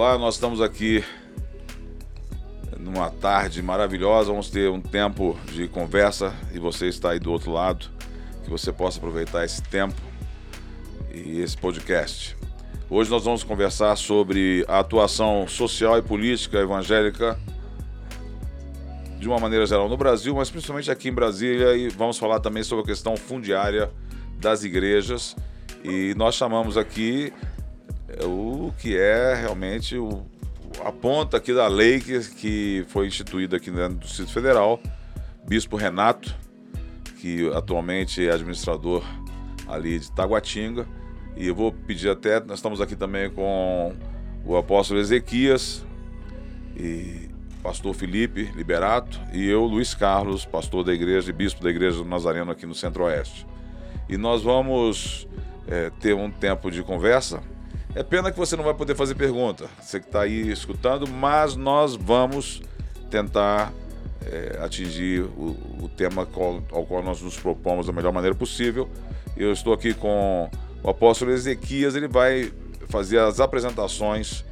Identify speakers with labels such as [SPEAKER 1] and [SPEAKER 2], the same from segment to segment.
[SPEAKER 1] Olá, nós estamos aqui numa tarde maravilhosa. Vamos ter um tempo de conversa e você está aí do outro lado, que você possa aproveitar esse tempo e esse podcast. Hoje nós vamos conversar sobre a atuação social e política evangélica de uma maneira geral no Brasil, mas principalmente aqui em Brasília e vamos falar também sobre a questão fundiária das igrejas e nós chamamos aqui é, que é realmente o, a ponta aqui da lei que, que foi instituída aqui dentro do Distrito Federal, Bispo Renato, que atualmente é administrador ali de Taguatinga. E eu vou pedir até, nós estamos aqui também com o apóstolo Ezequias e pastor Felipe Liberato e eu, Luiz Carlos, pastor da igreja e bispo da igreja do Nazareno aqui no Centro-Oeste. E nós vamos é, ter um tempo de conversa é pena que você não vai poder fazer pergunta, você que está aí escutando, mas nós vamos tentar é, atingir o, o tema qual, ao qual nós nos propomos da melhor maneira possível. Eu estou aqui com o apóstolo Ezequias, ele vai fazer as apresentações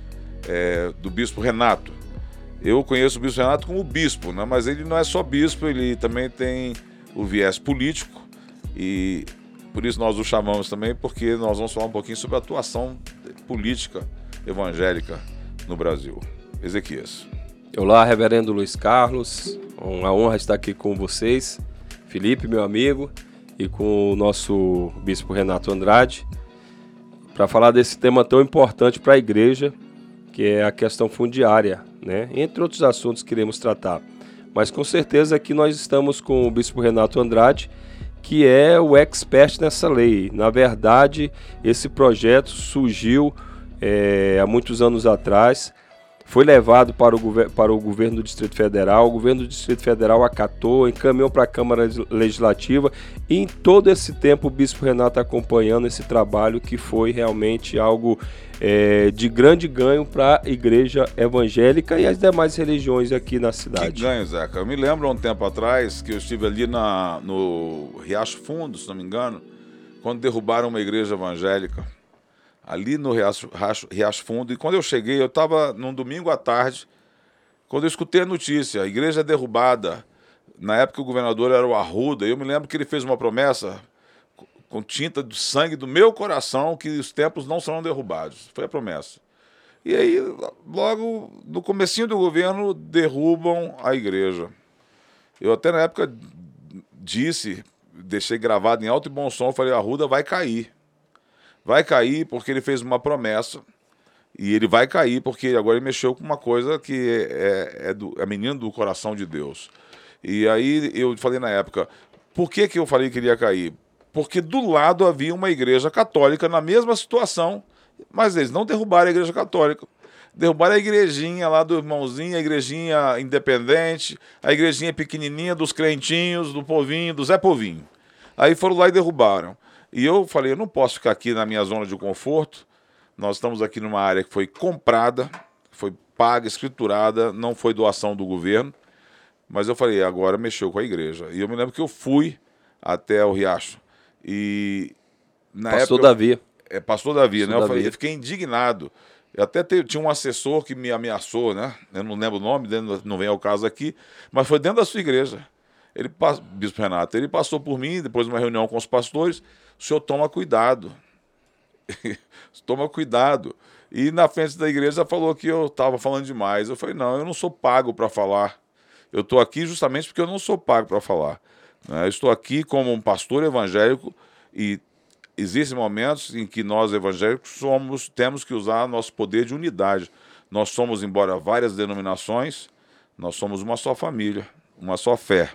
[SPEAKER 1] é, do bispo Renato. Eu conheço o bispo Renato como bispo, né? mas ele não é só bispo, ele também tem o viés político e por isso nós o chamamos também, porque nós vamos falar um pouquinho sobre a atuação política evangélica no Brasil. Ezequias.
[SPEAKER 2] Olá, reverendo Luiz Carlos. Uma honra estar aqui com vocês, Felipe, meu amigo, e com o nosso bispo Renato Andrade, para falar desse tema tão importante para a igreja, que é a questão fundiária, né? Entre outros assuntos que iremos tratar. Mas com certeza aqui nós estamos com o bispo Renato Andrade, que é o expert nessa lei. Na verdade, esse projeto surgiu é, há muitos anos atrás, foi levado para o, para o governo do Distrito Federal, o governo do Distrito Federal acatou, encaminhou para a Câmara Legislativa e em todo esse tempo o Bispo Renato acompanhando esse trabalho que foi realmente algo é, de grande ganho para a igreja evangélica e as demais religiões aqui na cidade.
[SPEAKER 1] Que ganho, Zeca. Eu me lembro um tempo atrás que eu estive ali na, no Riacho Fundo, se não me engano, quando derrubaram uma igreja evangélica ali no Riacho, Riacho Fundo. E quando eu cheguei, eu estava num domingo à tarde, quando eu escutei a notícia, a igreja derrubada. Na época o governador era o Arruda, eu me lembro que ele fez uma promessa com tinta de sangue do meu coração que os templos não serão derrubados. Foi a promessa. E aí, logo no comecinho do governo, derrubam a igreja. Eu até na época disse, deixei gravado em alto e bom som, falei, a Arruda vai cair. Vai cair porque ele fez uma promessa. E ele vai cair porque agora ele mexeu com uma coisa que é, é, do, é menino do coração de Deus. E aí eu falei na época, por que, que eu falei que ele ia cair? Porque do lado havia uma igreja católica na mesma situação, mas eles não derrubaram a igreja católica. Derrubaram a igrejinha lá do irmãozinho, a igrejinha independente, a igrejinha pequenininha dos crentinhos, do povinho, do Zé Povinho. Aí foram lá e derrubaram. E eu falei, eu não posso ficar aqui na minha zona de conforto. Nós estamos aqui numa área que foi comprada, foi paga, escriturada, não foi doação do governo. Mas eu falei, agora mexeu com a igreja. E eu me lembro que eu fui até o Riacho. E
[SPEAKER 2] na pastor época, Davi.
[SPEAKER 1] É, pastor Davi, pastor né? Eu, Falei, eu fiquei indignado. Eu até te, tinha um assessor que me ameaçou, né? Eu não lembro o nome, não vem ao caso aqui, mas foi dentro da sua igreja. Ele, Bispo Renato, ele passou por mim, depois de uma reunião com os pastores, o senhor toma cuidado. toma cuidado. E na frente da igreja falou que eu estava falando demais. Eu falei, não, eu não sou pago para falar. Eu estou aqui justamente porque eu não sou pago para falar. Né? Eu estou aqui como um pastor evangélico e existem momentos em que nós evangélicos somos, temos que usar nosso poder de unidade. Nós somos, embora várias denominações, nós somos uma só família, uma só fé.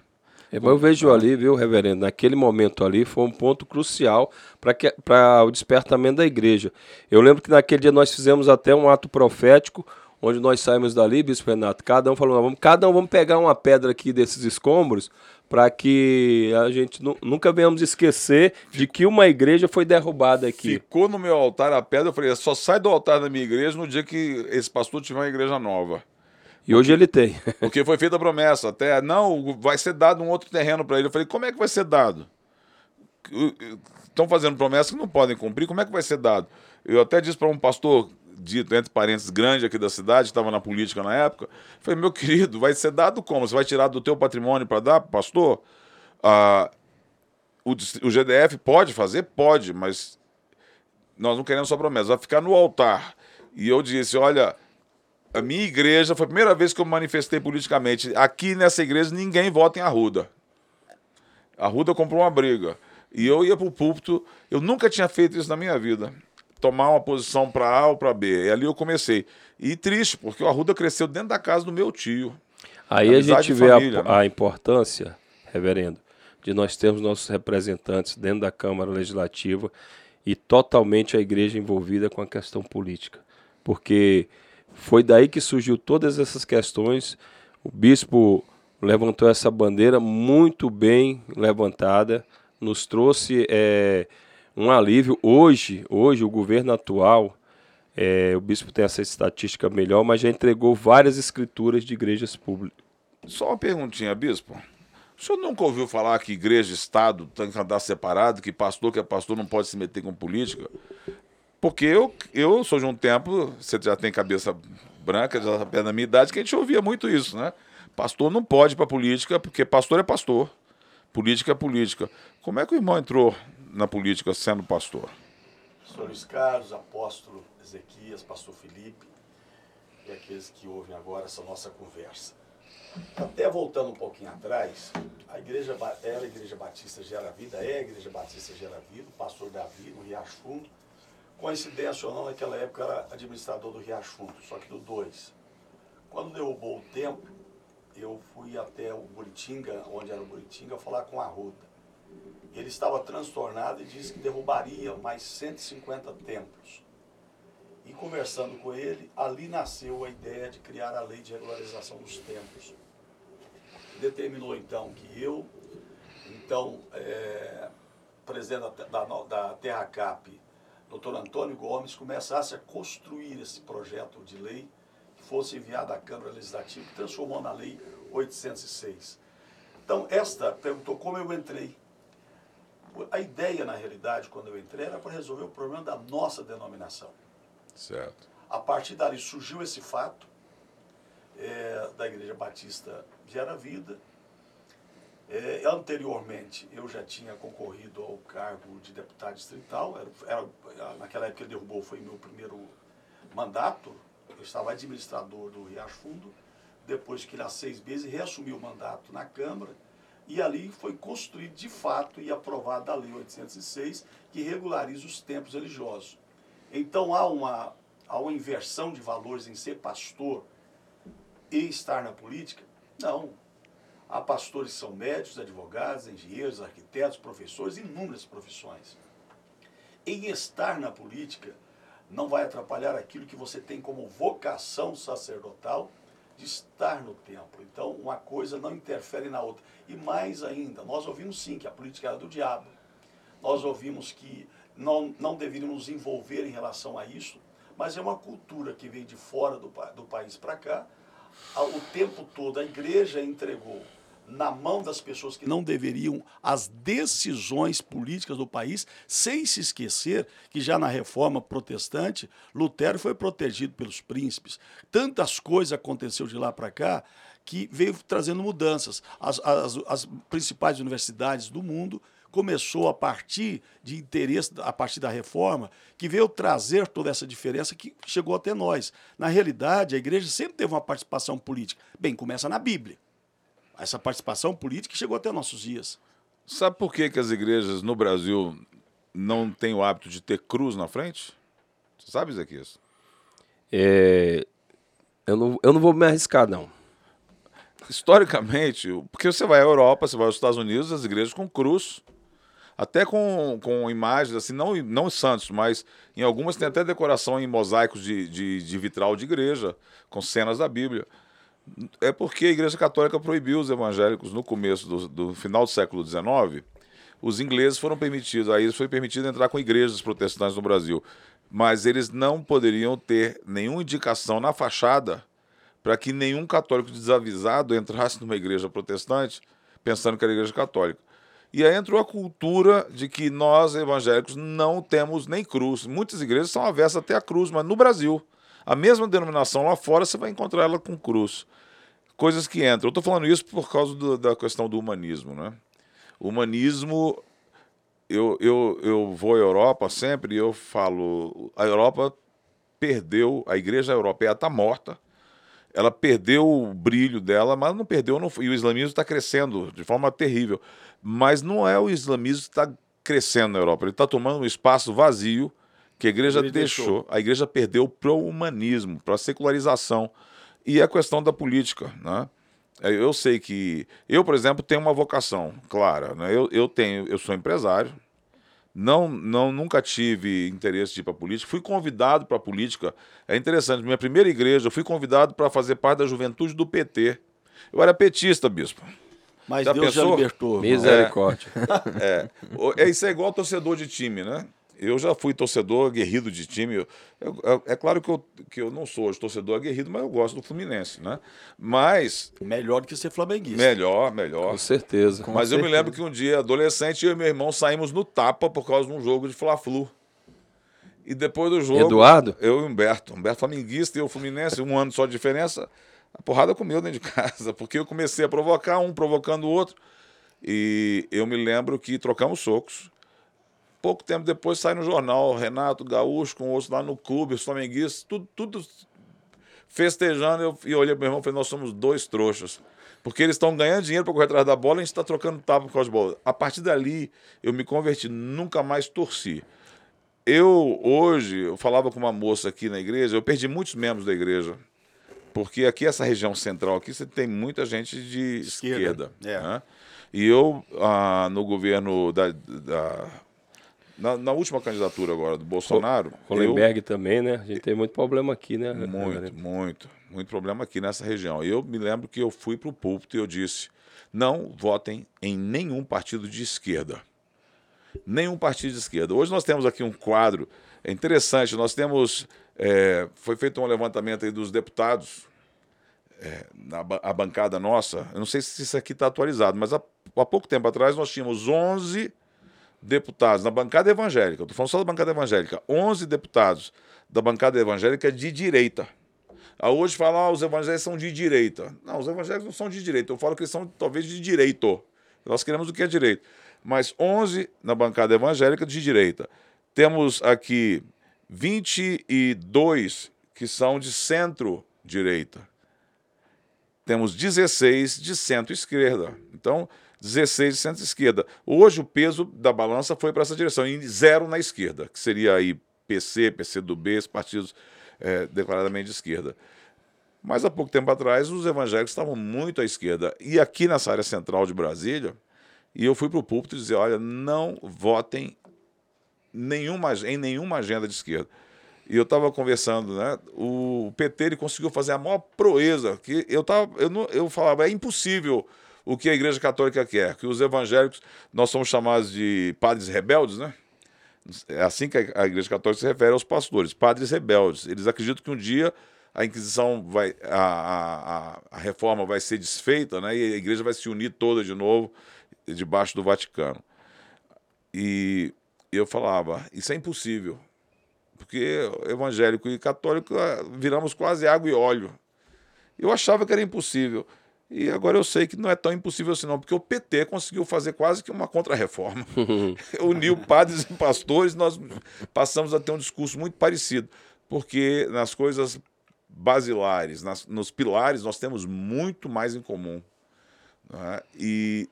[SPEAKER 2] Eu vejo ali, viu, reverendo, naquele momento ali foi um ponto crucial para o despertamento da igreja. Eu lembro que naquele dia nós fizemos até um ato profético, onde nós saímos dali, Bispo Renato, cada um falou, vamos, cada um vamos pegar uma pedra aqui desses escombros para que a gente nunca venhamos esquecer de que uma igreja foi derrubada aqui.
[SPEAKER 1] Ficou no meu altar a pedra, eu falei, só sai do altar da minha igreja no dia que esse pastor tiver uma igreja nova.
[SPEAKER 2] E hoje ele tem.
[SPEAKER 1] Porque foi feita a promessa, até não, vai ser dado um outro terreno para ele. Eu falei, como é que vai ser dado? Estão fazendo promessas que não podem cumprir, como é que vai ser dado? Eu até disse para um pastor dito, entre parênteses, grande aqui da cidade, estava na política na época. Falei, meu querido, vai ser dado como? Você vai tirar do teu patrimônio para dar, pastor? Ah, o, o GDF pode fazer? Pode, mas nós não queremos só promessa, vai ficar no altar. E eu disse, olha, a minha igreja foi a primeira vez que eu manifestei politicamente. Aqui nessa igreja ninguém vota em Arruda. Arruda comprou uma briga. E eu ia para o púlpito, eu nunca tinha feito isso na minha vida. Tomar uma posição para A ou para B. E ali eu comecei. E triste, porque o Arruda cresceu dentro da casa do meu tio.
[SPEAKER 2] Aí a gente vê família, a, né? a importância, reverendo, de nós termos nossos representantes dentro da Câmara Legislativa e totalmente a igreja envolvida com a questão política. Porque foi daí que surgiu todas essas questões. O bispo levantou essa bandeira muito bem levantada, nos trouxe é, um alívio. Hoje, hoje o governo atual, é, o bispo tem essa estatística melhor, mas já entregou várias escrituras de igrejas públicas.
[SPEAKER 1] Só uma perguntinha, bispo. O senhor nunca ouviu falar que igreja e Estado tem que andar separado, que pastor que é pastor não pode se meter com política? Porque eu, eu sou de um tempo, você já tem cabeça branca, já está perto da minha idade, que a gente ouvia muito isso, né? Pastor não pode para política, porque pastor é pastor. Política é política. Como é que o irmão entrou na política sendo pastor?
[SPEAKER 3] Pastor Luiz Carlos, apóstolo Ezequias, pastor Felipe e aqueles que ouvem agora essa nossa conversa. Até voltando um pouquinho atrás, a igreja era a Igreja Batista Gera Vida, é a Igreja Batista Gera Vida, o pastor Davi, no Riacho Fundo, Coincidência ou não, naquela época era administrador do Riachundo, só que do 2. Quando derrubou o templo, eu fui até o Buritinga, onde era o Buritinga, falar com a Ruda. Ele estava transtornado e disse que derrubaria mais 150 templos. E conversando com ele, ali nasceu a ideia de criar a lei de regularização dos templos. Determinou então que eu, então, é, presidente da, da, da Terra Cap, doutor Antônio Gomes começasse a construir esse projeto de lei que fosse enviado à Câmara Legislativa, que transformou na Lei 806. Então, esta perguntou como eu entrei. A ideia, na realidade, quando eu entrei, era para resolver o problema da nossa denominação.
[SPEAKER 1] Certo.
[SPEAKER 3] A partir dali surgiu esse fato é, da Igreja Batista Gera Vida, é, anteriormente, eu já tinha concorrido ao cargo de deputado distrital, era, era, naquela época derrubou, foi meu primeiro mandato, eu estava administrador do Riacho Fundo, depois que há seis meses reassumiu o mandato na Câmara, e ali foi construído de fato e aprovada a Lei 806, que regulariza os tempos religiosos. Então há uma, há uma inversão de valores em ser pastor e estar na política? Não, Há pastores que são médicos, advogados, engenheiros, arquitetos, professores, inúmeras profissões. Em estar na política, não vai atrapalhar aquilo que você tem como vocação sacerdotal de estar no templo. Então, uma coisa não interfere na outra. E mais ainda, nós ouvimos sim que a política era do diabo. Nós ouvimos que não, não deveríamos nos envolver em relação a isso, mas é uma cultura que vem de fora do, do país para cá. O tempo todo a igreja entregou na mão das pessoas que não deveriam as decisões políticas do país, sem se esquecer que já na reforma protestante, Lutero foi protegido pelos príncipes. Tantas coisas aconteceu de lá para cá que veio trazendo mudanças. As, as, as principais universidades do mundo começou a partir de interesse, a partir da reforma, que veio trazer toda essa diferença que chegou até nós. Na realidade, a igreja sempre teve uma participação política. Bem, começa na Bíblia essa participação política chegou até nossos dias.
[SPEAKER 1] Sabe por que, que as igrejas no Brasil não têm o hábito de ter cruz na frente? Você sabe, Zequias?
[SPEAKER 2] É, eu, não, eu não vou me arriscar, não.
[SPEAKER 1] Historicamente, porque você vai à Europa, você vai aos Estados Unidos, as igrejas com cruz, até com, com imagens, assim, não, não santos, mas em algumas tem até decoração em mosaicos de, de, de vitral de igreja, com cenas da Bíblia. É porque a Igreja Católica proibiu os evangélicos no começo do, do final do século XIX. Os ingleses foram permitidos, aí foi permitido entrar com igrejas protestantes no Brasil, mas eles não poderiam ter nenhuma indicação na fachada para que nenhum católico desavisado entrasse numa igreja protestante pensando que era igreja católica. E aí entrou a cultura de que nós, evangélicos, não temos nem cruz. Muitas igrejas são avessas até a cruz, mas no Brasil, a mesma denominação lá fora, você vai encontrar ela com cruz. Coisas que entram. Eu estou falando isso por causa do, da questão do humanismo. Né? O humanismo, eu, eu, eu vou à Europa sempre e eu falo, a Europa perdeu, a igreja europeia está morta, ela perdeu o brilho dela, mas não perdeu, não, e o islamismo está crescendo de forma terrível. Mas não é o islamismo que está crescendo na Europa, ele está tomando um espaço vazio que a igreja deixou. deixou. A igreja perdeu para o humanismo, para a secularização. E a questão da política. Né? É, eu sei que. Eu, por exemplo, tenho uma vocação clara. Né? Eu, eu, tenho, eu sou empresário, não, não, nunca tive interesse de ir para a política. Fui convidado para a política. É interessante, minha primeira igreja, eu fui convidado para fazer parte da juventude do PT. Eu era petista, bispo.
[SPEAKER 3] Mas já Deus pensou? já libertou.
[SPEAKER 2] Misericórdia.
[SPEAKER 1] É, é, isso é igual torcedor de time, né? Eu já fui torcedor aguerrido de time. Eu, eu, é claro que eu, que eu não sou hoje torcedor aguerrido, mas eu gosto do Fluminense, né? Mas.
[SPEAKER 3] Melhor do que ser flamenguista.
[SPEAKER 1] Melhor, melhor.
[SPEAKER 2] Com certeza.
[SPEAKER 1] mas
[SPEAKER 2] Com eu
[SPEAKER 1] me lembro que um dia, adolescente, eu e meu irmão saímos no tapa por causa de um jogo de Fla-Flu. E depois do jogo.
[SPEAKER 2] Eduardo?
[SPEAKER 1] Eu e Humberto. Humberto Flamenguista e eu Fluminense, um ano só de diferença. A porrada comeu dentro de casa, porque eu comecei a provocar, um provocando o outro. E eu me lembro que trocamos socos. Pouco tempo depois sai no jornal Renato Gaúcho com outros lá no clube, os flamenguistas, tudo, tudo festejando. Eu, e olhei para meu irmão e falei: Nós somos dois trouxas. Porque eles estão ganhando dinheiro para correr atrás da bola e a gente está trocando tapa por causa de bola. A partir dali, eu me converti, nunca mais torci. Eu, hoje, eu falava com uma moça aqui na igreja, eu perdi muitos membros da igreja. Porque aqui, essa região central aqui, você tem muita gente de esquerda. esquerda é. né? E eu, ah, no governo da, da na, na, última candidatura agora do Bolsonaro.
[SPEAKER 2] Hollenberg eu... também, né? A gente tem muito problema aqui, né?
[SPEAKER 1] Muito, muito. Muito problema aqui nessa região. Eu me lembro que eu fui para o púlpito e eu disse: não votem em nenhum partido de esquerda. Nenhum partido de esquerda. Hoje nós temos aqui um quadro é interessante. Nós temos. É, foi feito um levantamento aí dos deputados. É, na a bancada nossa, eu não sei se isso aqui está atualizado, mas há, há pouco tempo atrás nós tínhamos 11 deputados na bancada evangélica, estou falando só da bancada evangélica, 11 deputados da bancada evangélica de direita. A hoje falar ah, os evangélicos são de direita. Não, os evangélicos não são de direita. Eu falo que eles são talvez de direito. Nós queremos o que é direito. Mas 11 na bancada evangélica de direita. Temos aqui 22 que são de centro-direita. Temos 16 de centro-esquerda. Então, 16 de centro-esquerda. Hoje o peso da balança foi para essa direção, e zero na esquerda, que seria aí PC, PCdoB, esses partidos é, declaradamente de esquerda. Mas há pouco tempo atrás os evangélicos estavam muito à esquerda. E aqui nessa área central de Brasília, e eu fui para o púlpito dizer: olha, não votem nenhuma, em nenhuma agenda de esquerda. E eu estava conversando, né? O PT ele conseguiu fazer a maior proeza. que Eu, tava, eu, não, eu falava, é impossível o que a Igreja Católica quer, que os evangélicos, nós somos chamados de padres rebeldes, né? É assim que a Igreja Católica se refere aos pastores, padres rebeldes. Eles acreditam que um dia a Inquisição vai, a, a, a reforma vai ser desfeita, né? E a Igreja vai se unir toda de novo debaixo do Vaticano. E eu falava, isso é impossível, porque evangélico e católico ah, viramos quase água e óleo. Eu achava que era impossível. E agora eu sei que não é tão impossível assim, não, porque o PT conseguiu fazer quase que uma contra-reforma. Uniu padres e pastores, nós passamos a ter um discurso muito parecido, porque nas coisas basilares, nas, nos pilares, nós temos muito mais em comum. Né? E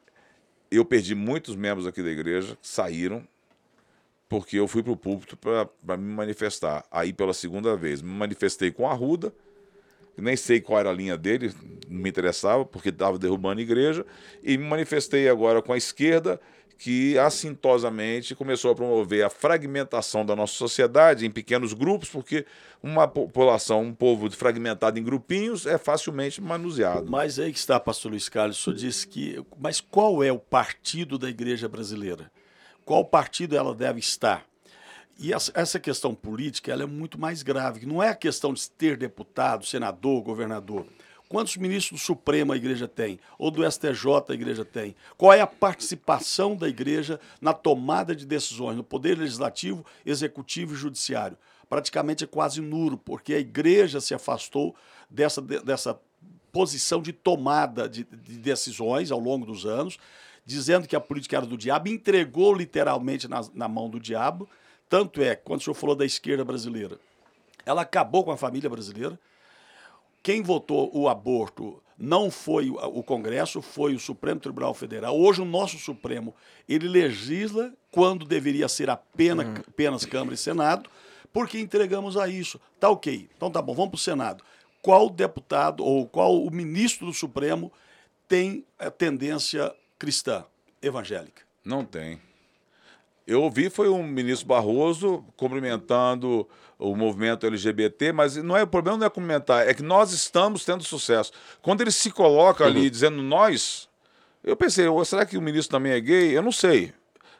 [SPEAKER 1] eu perdi muitos membros aqui da igreja saíram porque eu fui para o púlpito para me manifestar. Aí, pela segunda vez, me manifestei com a Ruda nem sei qual era a linha dele, não me interessava, porque estava derrubando a igreja, e me manifestei agora com a esquerda, que assintosamente começou a promover a fragmentação da nossa sociedade em pequenos grupos, porque uma população, um povo fragmentado em grupinhos é facilmente manuseado.
[SPEAKER 3] Mas aí que está, pastor Luiz Carlos, o senhor disse que. Mas qual é o partido da igreja brasileira? Qual partido ela deve estar? E essa questão política ela é muito mais grave. Não é a questão de ter deputado, senador, governador. Quantos ministros do Supremo a igreja tem? Ou do STJ a igreja tem? Qual é a participação da igreja na tomada de decisões, no poder legislativo, executivo e judiciário? Praticamente é quase nulo, porque a igreja se afastou dessa, dessa posição de tomada de, de decisões ao longo dos anos, dizendo que a política era do diabo, entregou literalmente na, na mão do diabo. Tanto é, quando o senhor falou da esquerda brasileira, ela acabou com a família brasileira quem votou o aborto não foi o Congresso, foi o Supremo Tribunal Federal. Hoje o nosso Supremo, ele legisla quando deveria ser apenas, uhum. apenas Câmara e Senado, porque entregamos a isso. Tá ok. Então tá bom, vamos para o Senado. Qual deputado ou qual o ministro do Supremo tem a tendência cristã, evangélica?
[SPEAKER 1] Não tem. Eu ouvi foi um ministro Barroso cumprimentando o movimento LGBT, mas não é o problema não é cumprimentar, é que nós estamos tendo sucesso. Quando ele se coloca ali uhum. dizendo nós, eu pensei, será que o ministro também é gay? Eu não sei.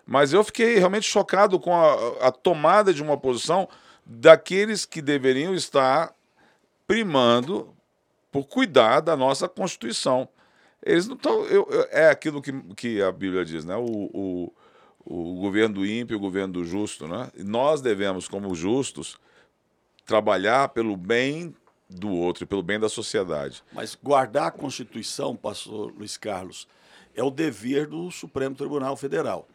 [SPEAKER 1] Mas eu fiquei realmente chocado com a, a tomada de uma posição daqueles que deveriam estar primando por cuidar da nossa Constituição. Eles não estão. É aquilo que, que a Bíblia diz, né? O, o, o governo do ímpio e o governo do justo. Né? E nós devemos, como justos, trabalhar pelo bem do outro pelo bem da sociedade.
[SPEAKER 3] Mas guardar a Constituição, pastor Luiz Carlos, é o dever do Supremo Tribunal Federal.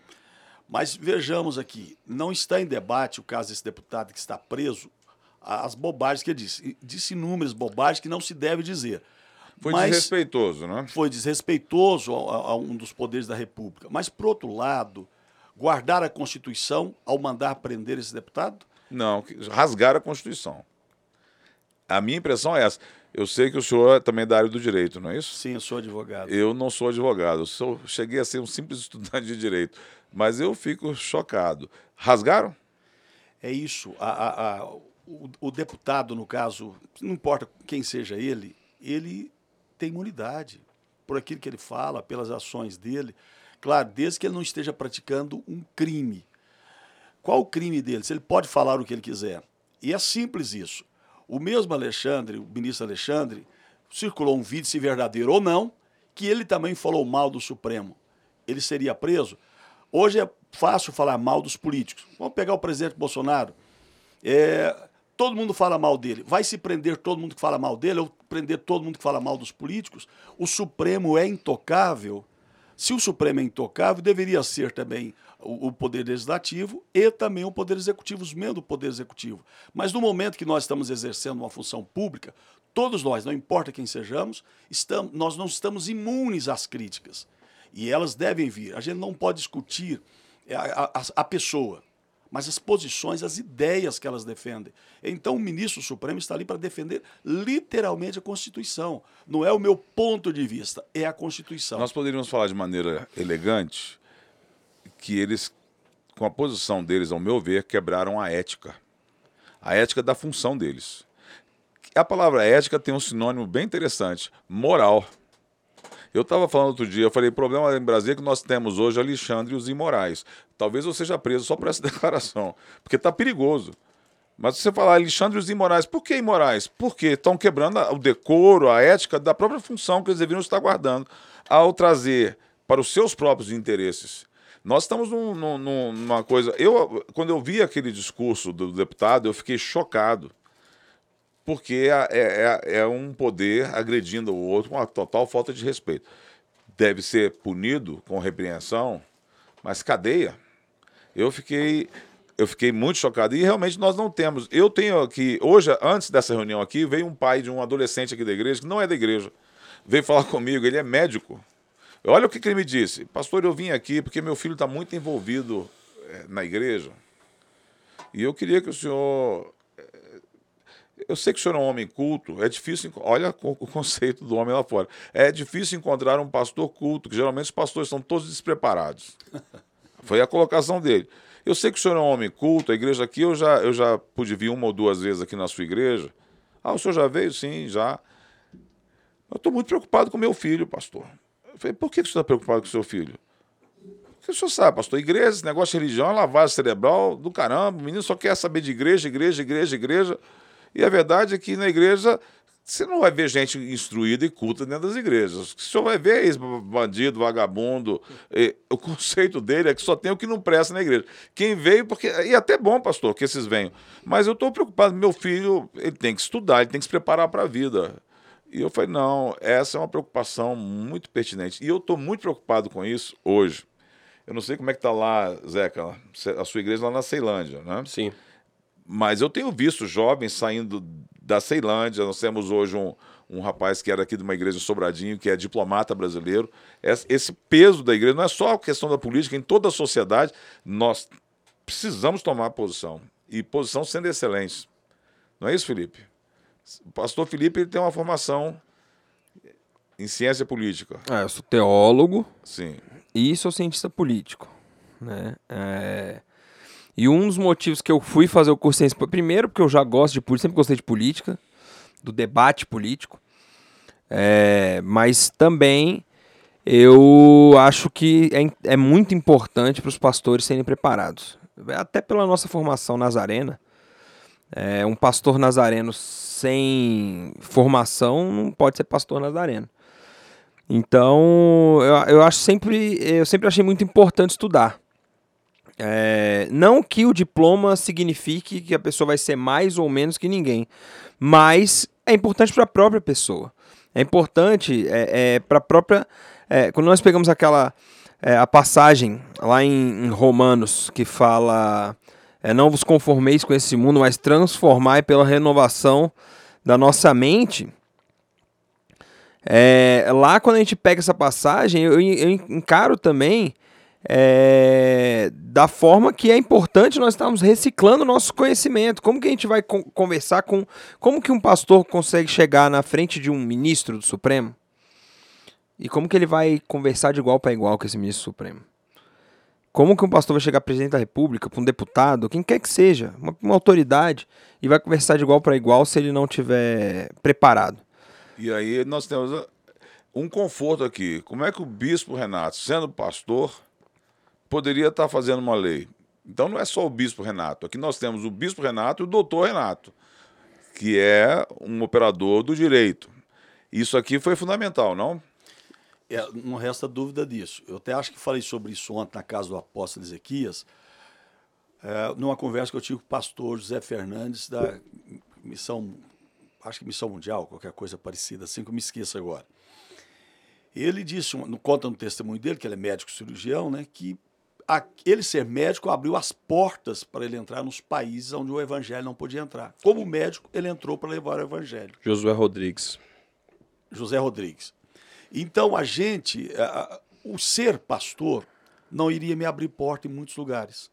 [SPEAKER 3] Mas vejamos aqui, não está em debate o caso desse deputado que está preso, as bobagens que ele disse. Disse inúmeras bobagens que não se deve dizer.
[SPEAKER 1] Foi Mas desrespeitoso, né?
[SPEAKER 3] Foi desrespeitoso a, a, um dos poderes da República. Mas, por outro lado, guardar a Constituição ao mandar prender esse deputado?
[SPEAKER 1] Não, rasgar a Constituição. A minha impressão é essa. Eu sei que o senhor é também é da área do direito, não é isso?
[SPEAKER 3] Sim, eu sou advogado.
[SPEAKER 1] Eu não sou advogado, eu sou, cheguei a ser um simples estudante de direito, mas eu fico chocado. Rasgaram?
[SPEAKER 3] É isso. A, a, a, o, o deputado, no caso, não importa quem seja ele, ele tem imunidade por aquilo que ele fala, pelas ações dele. Claro, desde que ele não esteja praticando um crime. Qual o crime dele? Se ele pode falar o que ele quiser. E é simples isso. O mesmo Alexandre, o ministro Alexandre, circulou um vídeo, se verdadeiro ou não, que ele também falou mal do Supremo. Ele seria preso? Hoje é fácil falar mal dos políticos. Vamos pegar o presidente Bolsonaro. É, todo mundo fala mal dele. Vai se prender todo mundo que fala mal dele ou prender todo mundo que fala mal dos políticos? O Supremo é intocável se o Supremo é intocável, deveria ser também o, Poder Legislativo e também o Poder Executivo, os membros do Poder Executivo. Mas no momento que nós estamos exercendo uma função pública, todos nós, não importa quem sejamos, estamos, nós não estamos imunes às críticas. E elas devem vir. A gente não pode discutir a, a, a pessoa mas as posições, as ideias que elas defendem. Então o ministro Supremo está ali para defender literalmente a Constituição. Não é o meu ponto de vista, é a Constituição.
[SPEAKER 1] Nós poderíamos falar de maneira elegante que eles, com a posição deles, ao meu ver, quebraram a ética. A ética da função deles. A palavra ética tem um sinônimo bem interessante: moral. Eu estava falando outro dia, eu falei, o problema em Brasília é que nós temos hoje Alexandre e os imorais. Talvez eu seja preso só por essa declaração, porque está perigoso. Mas você falar Alexandre e os imorais, por que imorais? Porque estão quebrando o decoro, a ética da própria função que eles deveriam estar guardando ao trazer para os seus próprios interesses. Nós estamos num, num, numa coisa. Eu, quando eu vi aquele discurso do deputado, eu fiquei chocado porque é, é, é, é um poder agredindo o outro com uma total falta de respeito. Deve ser punido com repreensão, mas cadeia. Eu fiquei, eu fiquei muito chocado. E realmente nós não temos. Eu tenho aqui, hoje, antes dessa reunião aqui, veio um pai de um adolescente aqui da igreja, que não é da igreja, veio falar comigo, ele é médico. Olha o que, que ele me disse. Pastor, eu vim aqui porque meu filho está muito envolvido eh, na igreja. E eu queria que o senhor eu sei que o senhor é um homem culto, é difícil. Olha o conceito do homem lá fora. É difícil encontrar um pastor culto, que geralmente os pastores são todos despreparados. Foi a colocação dele. Eu sei que o senhor é um homem culto, a igreja aqui, eu já, eu já pude vir uma ou duas vezes aqui na sua igreja. Ah, o senhor já veio? Sim, já. Eu estou muito preocupado com meu filho, pastor. Eu falei, por que o senhor está preocupado com o seu filho? Porque o senhor sabe, pastor, igreja, esse negócio de religião é lavagem cerebral do caramba. O menino só quer saber de igreja, igreja, igreja, igreja. E a verdade é que na igreja você não vai ver gente instruída e culta dentro das igrejas. O senhor vai ver esse bandido, vagabundo. o conceito dele é que só tem o que não presta na igreja. Quem veio, porque. E até bom, pastor, que esses venham. Mas eu estou preocupado. Meu filho, ele tem que estudar, ele tem que se preparar para a vida. E eu falei, não, essa é uma preocupação muito pertinente. E eu estou muito preocupado com isso hoje. Eu não sei como é que está lá, Zeca, a sua igreja lá na Ceilândia, né?
[SPEAKER 4] Sim.
[SPEAKER 1] Mas eu tenho visto jovens saindo da Ceilândia. Nós temos hoje um, um rapaz que era aqui de uma igreja em Sobradinho, que é diplomata brasileiro. Esse peso da igreja não é só a questão da política, em toda a sociedade, nós precisamos tomar posição. E posição sendo excelente. Não é isso, Felipe? O pastor Felipe ele tem uma formação em ciência política.
[SPEAKER 4] É, eu sou teólogo.
[SPEAKER 1] Sim.
[SPEAKER 4] E sou cientista político. Né? É... E um dos motivos que eu fui fazer o curso de ciência, primeiro porque eu já gosto de política, sempre gostei de política, do debate político, é, mas também eu acho que é, é muito importante para os pastores serem preparados. Até pela nossa formação nazarena, é, um pastor nazareno sem formação não pode ser pastor nazareno. Então, eu, eu acho sempre, eu sempre achei muito importante estudar. É, não que o diploma signifique que a pessoa vai ser mais ou menos que ninguém, mas é importante para a própria pessoa. É importante é, é para a própria. É, quando nós pegamos aquela é, a passagem lá em, em Romanos que fala é, não vos conformeis com esse mundo, mas transformai pela renovação da nossa mente. É, lá quando a gente pega essa passagem, eu, eu encaro também é, da forma que é importante nós estarmos reciclando nosso conhecimento. Como que a gente vai con conversar com. Como que um pastor consegue chegar na frente de um ministro do Supremo? E como que ele vai conversar de igual para igual com esse ministro Supremo? Como que um pastor vai chegar presidente da República, para um deputado, quem quer que seja, uma, uma autoridade, e vai conversar de igual para igual se ele não tiver preparado?
[SPEAKER 1] E aí nós temos uh, um conforto aqui. Como é que o bispo Renato, sendo pastor, poderia estar fazendo uma lei. Então não é só o bispo Renato. Aqui nós temos o bispo Renato e o doutor Renato, que é um operador do direito. Isso aqui foi fundamental, não?
[SPEAKER 3] É, não resta dúvida disso. Eu até acho que falei sobre isso ontem na casa do apóstolo Ezequias, é, numa conversa que eu tive com o pastor José Fernandes da missão, acho que missão mundial, qualquer coisa parecida, assim que eu me esqueço agora. Ele disse, conta no testemunho dele, que ele é médico cirurgião, né, que ele ser médico abriu as portas para ele entrar nos países onde o evangelho não podia entrar. Como médico, ele entrou para levar o evangelho.
[SPEAKER 4] Josué Rodrigues.
[SPEAKER 3] José Rodrigues. Então a gente, a, o ser pastor não iria me abrir porta em muitos lugares.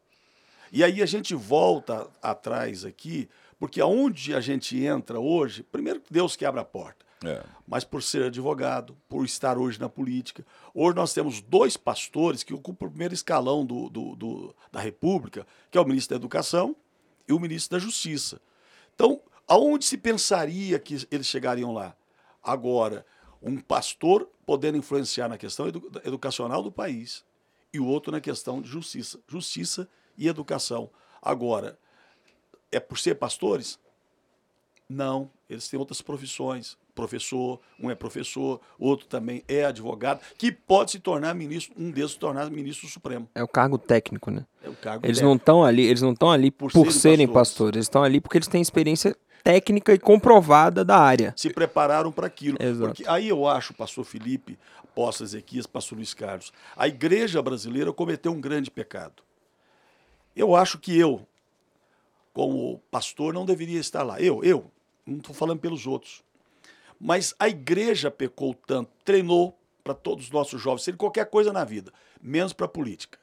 [SPEAKER 3] E aí a gente volta atrás aqui, porque aonde a gente entra hoje, primeiro Deus que abre a porta. É. Mas por ser advogado, por estar hoje na política. Hoje nós temos dois pastores que ocupam o primeiro escalão do, do, do, da República, que é o ministro da Educação e o ministro da Justiça. Então, aonde se pensaria que eles chegariam lá? Agora, um pastor podendo influenciar na questão edu educacional do país e o outro na questão de justiça. Justiça e educação. Agora, é por ser pastores? Não, eles têm outras profissões professor, um é professor, outro também é advogado, que pode se tornar ministro, um desses se tornar ministro supremo.
[SPEAKER 4] É o cargo técnico, né?
[SPEAKER 3] É o cargo
[SPEAKER 4] eles
[SPEAKER 3] técnico.
[SPEAKER 4] não estão ali, eles não estão ali por, por serem, serem pastores. pastores, eles estão ali porque eles têm experiência técnica e comprovada da área.
[SPEAKER 3] Se prepararam para aquilo.
[SPEAKER 4] Exato.
[SPEAKER 3] Porque aí eu acho, pastor Felipe, apóstolo Ezequias, pastor Luiz Carlos, a igreja brasileira cometeu um grande pecado. Eu acho que eu, como pastor, não deveria estar lá. Eu, eu, não estou falando pelos outros. Mas a igreja pecou tanto, treinou para todos os nossos jovens serem qualquer coisa na vida, menos para a política.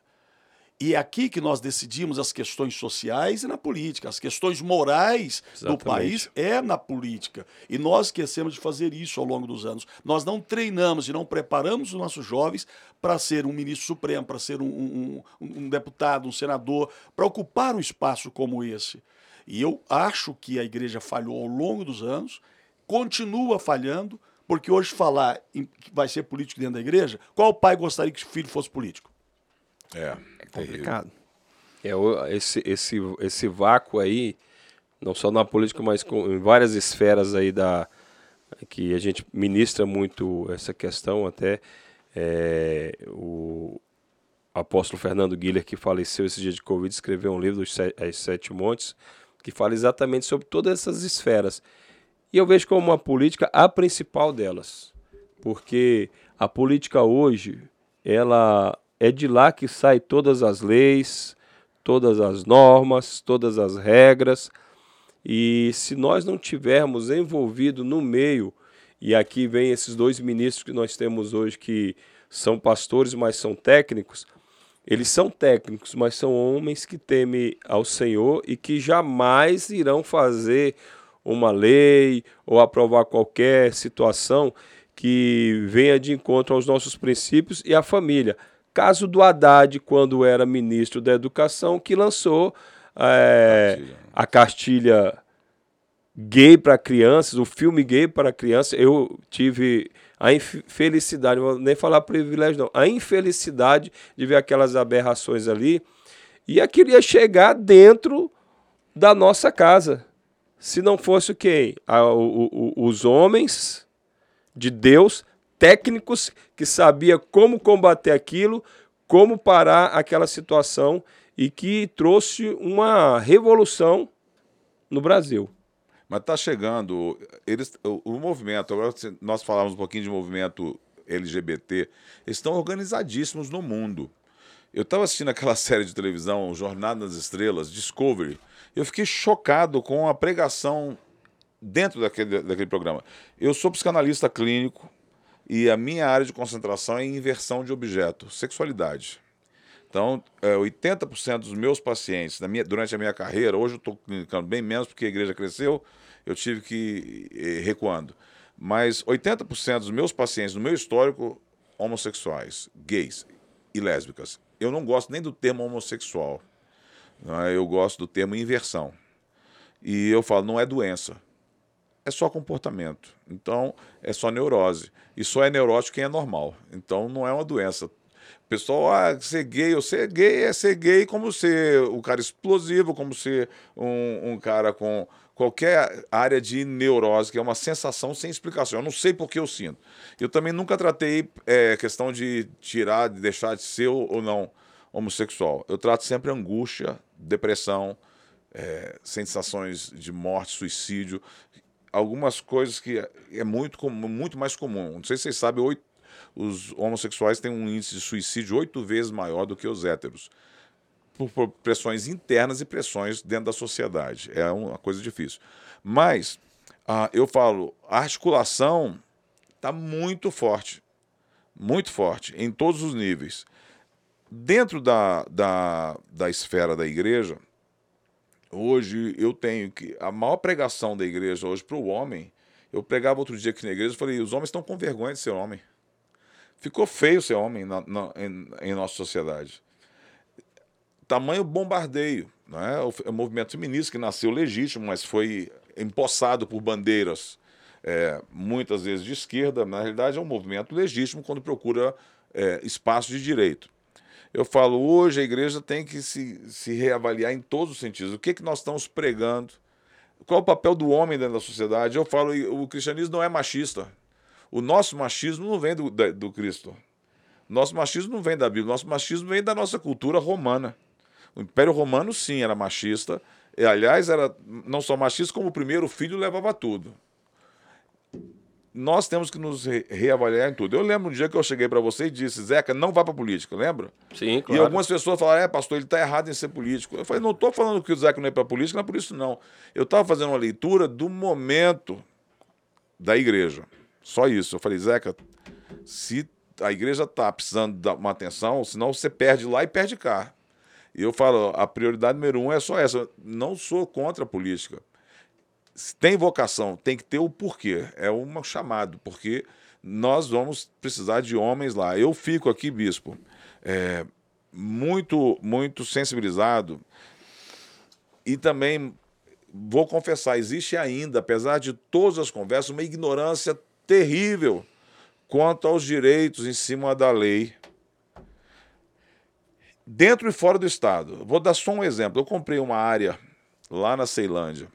[SPEAKER 3] E é aqui que nós decidimos as questões sociais e na política. As questões morais Exatamente. do país é na política. E nós esquecemos de fazer isso ao longo dos anos. Nós não treinamos e não preparamos os nossos jovens para ser um ministro supremo, para ser um, um, um, deputado, um senador, para ocupar um espaço como esse. E eu acho que a igreja falhou ao longo dos anos continua falhando, porque hoje falar em que vai ser político dentro da igreja, qual pai gostaria que o filho fosse político?
[SPEAKER 1] É,
[SPEAKER 4] é complicado. É, esse, esse, esse vácuo aí, não só na política, mas com, em várias esferas aí da,
[SPEAKER 2] que a gente ministra muito essa questão até é, o apóstolo Fernando Guiller, que faleceu esse dia de Covid, escreveu um livro, Os Sete Montes, que fala exatamente sobre todas essas esferas. E eu vejo como uma política a principal delas, porque a política hoje, ela é de lá que saem todas as leis, todas as normas, todas as regras. E se nós não tivermos envolvido no meio, e aqui vem esses dois ministros que nós temos hoje que são pastores, mas são técnicos, eles são técnicos, mas são homens que temem ao Senhor e que jamais irão fazer uma lei ou aprovar qualquer situação que venha de encontro aos nossos princípios e à família. Caso do Haddad, quando era ministro da Educação, que lançou é, a cartilha gay para crianças, o filme gay para crianças. Eu tive a infelicidade, vou nem falar privilégio não, a infelicidade de ver aquelas aberrações ali, e aquilo ia chegar dentro da nossa casa. Se não fosse? A, o, o, os homens de Deus, técnicos, que sabia como combater aquilo, como parar aquela situação e que trouxe uma revolução no Brasil.
[SPEAKER 1] Mas está chegando, eles, o, o, movimento, agora nós falamos um pouquinho de movimento LGBT, eles estão organizadíssimos no mundo. Eu estava assistindo aquela série de televisão, Jornada nas Estrelas, Discovery, eu fiquei chocado com a pregação dentro daquele, daquele programa. Eu sou psicanalista clínico e a minha área de concentração é inversão de objeto, sexualidade. Então, é, 80% dos meus pacientes minha, durante a minha carreira, hoje eu estou clinicando bem menos porque a igreja cresceu, eu tive que ir recuando. Mas 80% dos meus pacientes no meu histórico, homossexuais, gays e lésbicas. Eu não gosto nem do termo homossexual. Né? Eu gosto do termo inversão. E eu falo, não é doença. É só comportamento. Então, é só neurose. E só é neurótico quem é normal. Então, não é uma doença pessoal, ah, ser gay, ou ser gay é ser gay como ser um cara explosivo, como ser um, um cara com qualquer área de neurose, que é uma sensação sem explicação. Eu não sei por que eu sinto. Eu também nunca tratei é, questão de tirar, de deixar de ser ou não homossexual. Eu trato sempre angústia, depressão, é, sensações de morte, suicídio, algumas coisas que é muito, muito mais comum. Não sei se vocês sabem, oito os homossexuais têm um índice de suicídio oito vezes maior do que os héteros. Por pressões internas e pressões dentro da sociedade. É uma coisa difícil. Mas, ah, eu falo, a articulação está muito forte. Muito forte, em todos os níveis. Dentro da, da, da esfera da igreja, hoje eu tenho que. A maior pregação da igreja hoje para o homem, eu pregava outro dia aqui na igreja e falei: os homens estão com vergonha de ser homem. Ficou feio ser homem na, na, em, em, nossa sociedade. Tamanho bombardeio. Né? O, o movimento feminista que nasceu legítimo, mas foi empossado por bandeiras, é, muitas vezes de esquerda. Na realidade, é um movimento legítimo quando procura é, espaço de direito. Eu falo, hoje a igreja tem que se, se reavaliar em todos os sentidos. O que, que nós estamos pregando? Qual é o papel do homem dentro da sociedade? Eu falo, o cristianismo não é machista. O nosso machismo não vem do, do Cristo. Nosso machismo não vem da Bíblia, nosso machismo vem da nossa cultura romana. O Império Romano, sim, era machista. E, aliás, era não só machista, como o primeiro filho levava tudo. Nós temos que nos re reavaliar em tudo. Eu lembro um dia que eu cheguei para você e disse, Zeca, não vá para política, lembra?
[SPEAKER 2] Sim, claro.
[SPEAKER 1] E algumas pessoas falaram, é, pastor, ele está errado em ser político. Eu falei, não estou falando que o Zeca não é para política, não é por isso não. Eu estava fazendo uma leitura do momento da igreja. Só isso. Eu falei, Zeca, se a igreja está precisando de uma atenção, senão você perde lá e perde cá. E eu falo, a prioridade número um é só essa. Não sou contra a política. Tem vocação, tem que ter o porquê. É um chamado, porque nós vamos precisar de homens lá. Eu fico aqui, bispo, é, muito, muito sensibilizado e também vou confessar, existe ainda, apesar de todas as conversas, uma ignorância terrível quanto aos direitos em cima da lei, dentro e fora do estado. Vou dar só um exemplo. Eu comprei uma área lá na Ceilândia.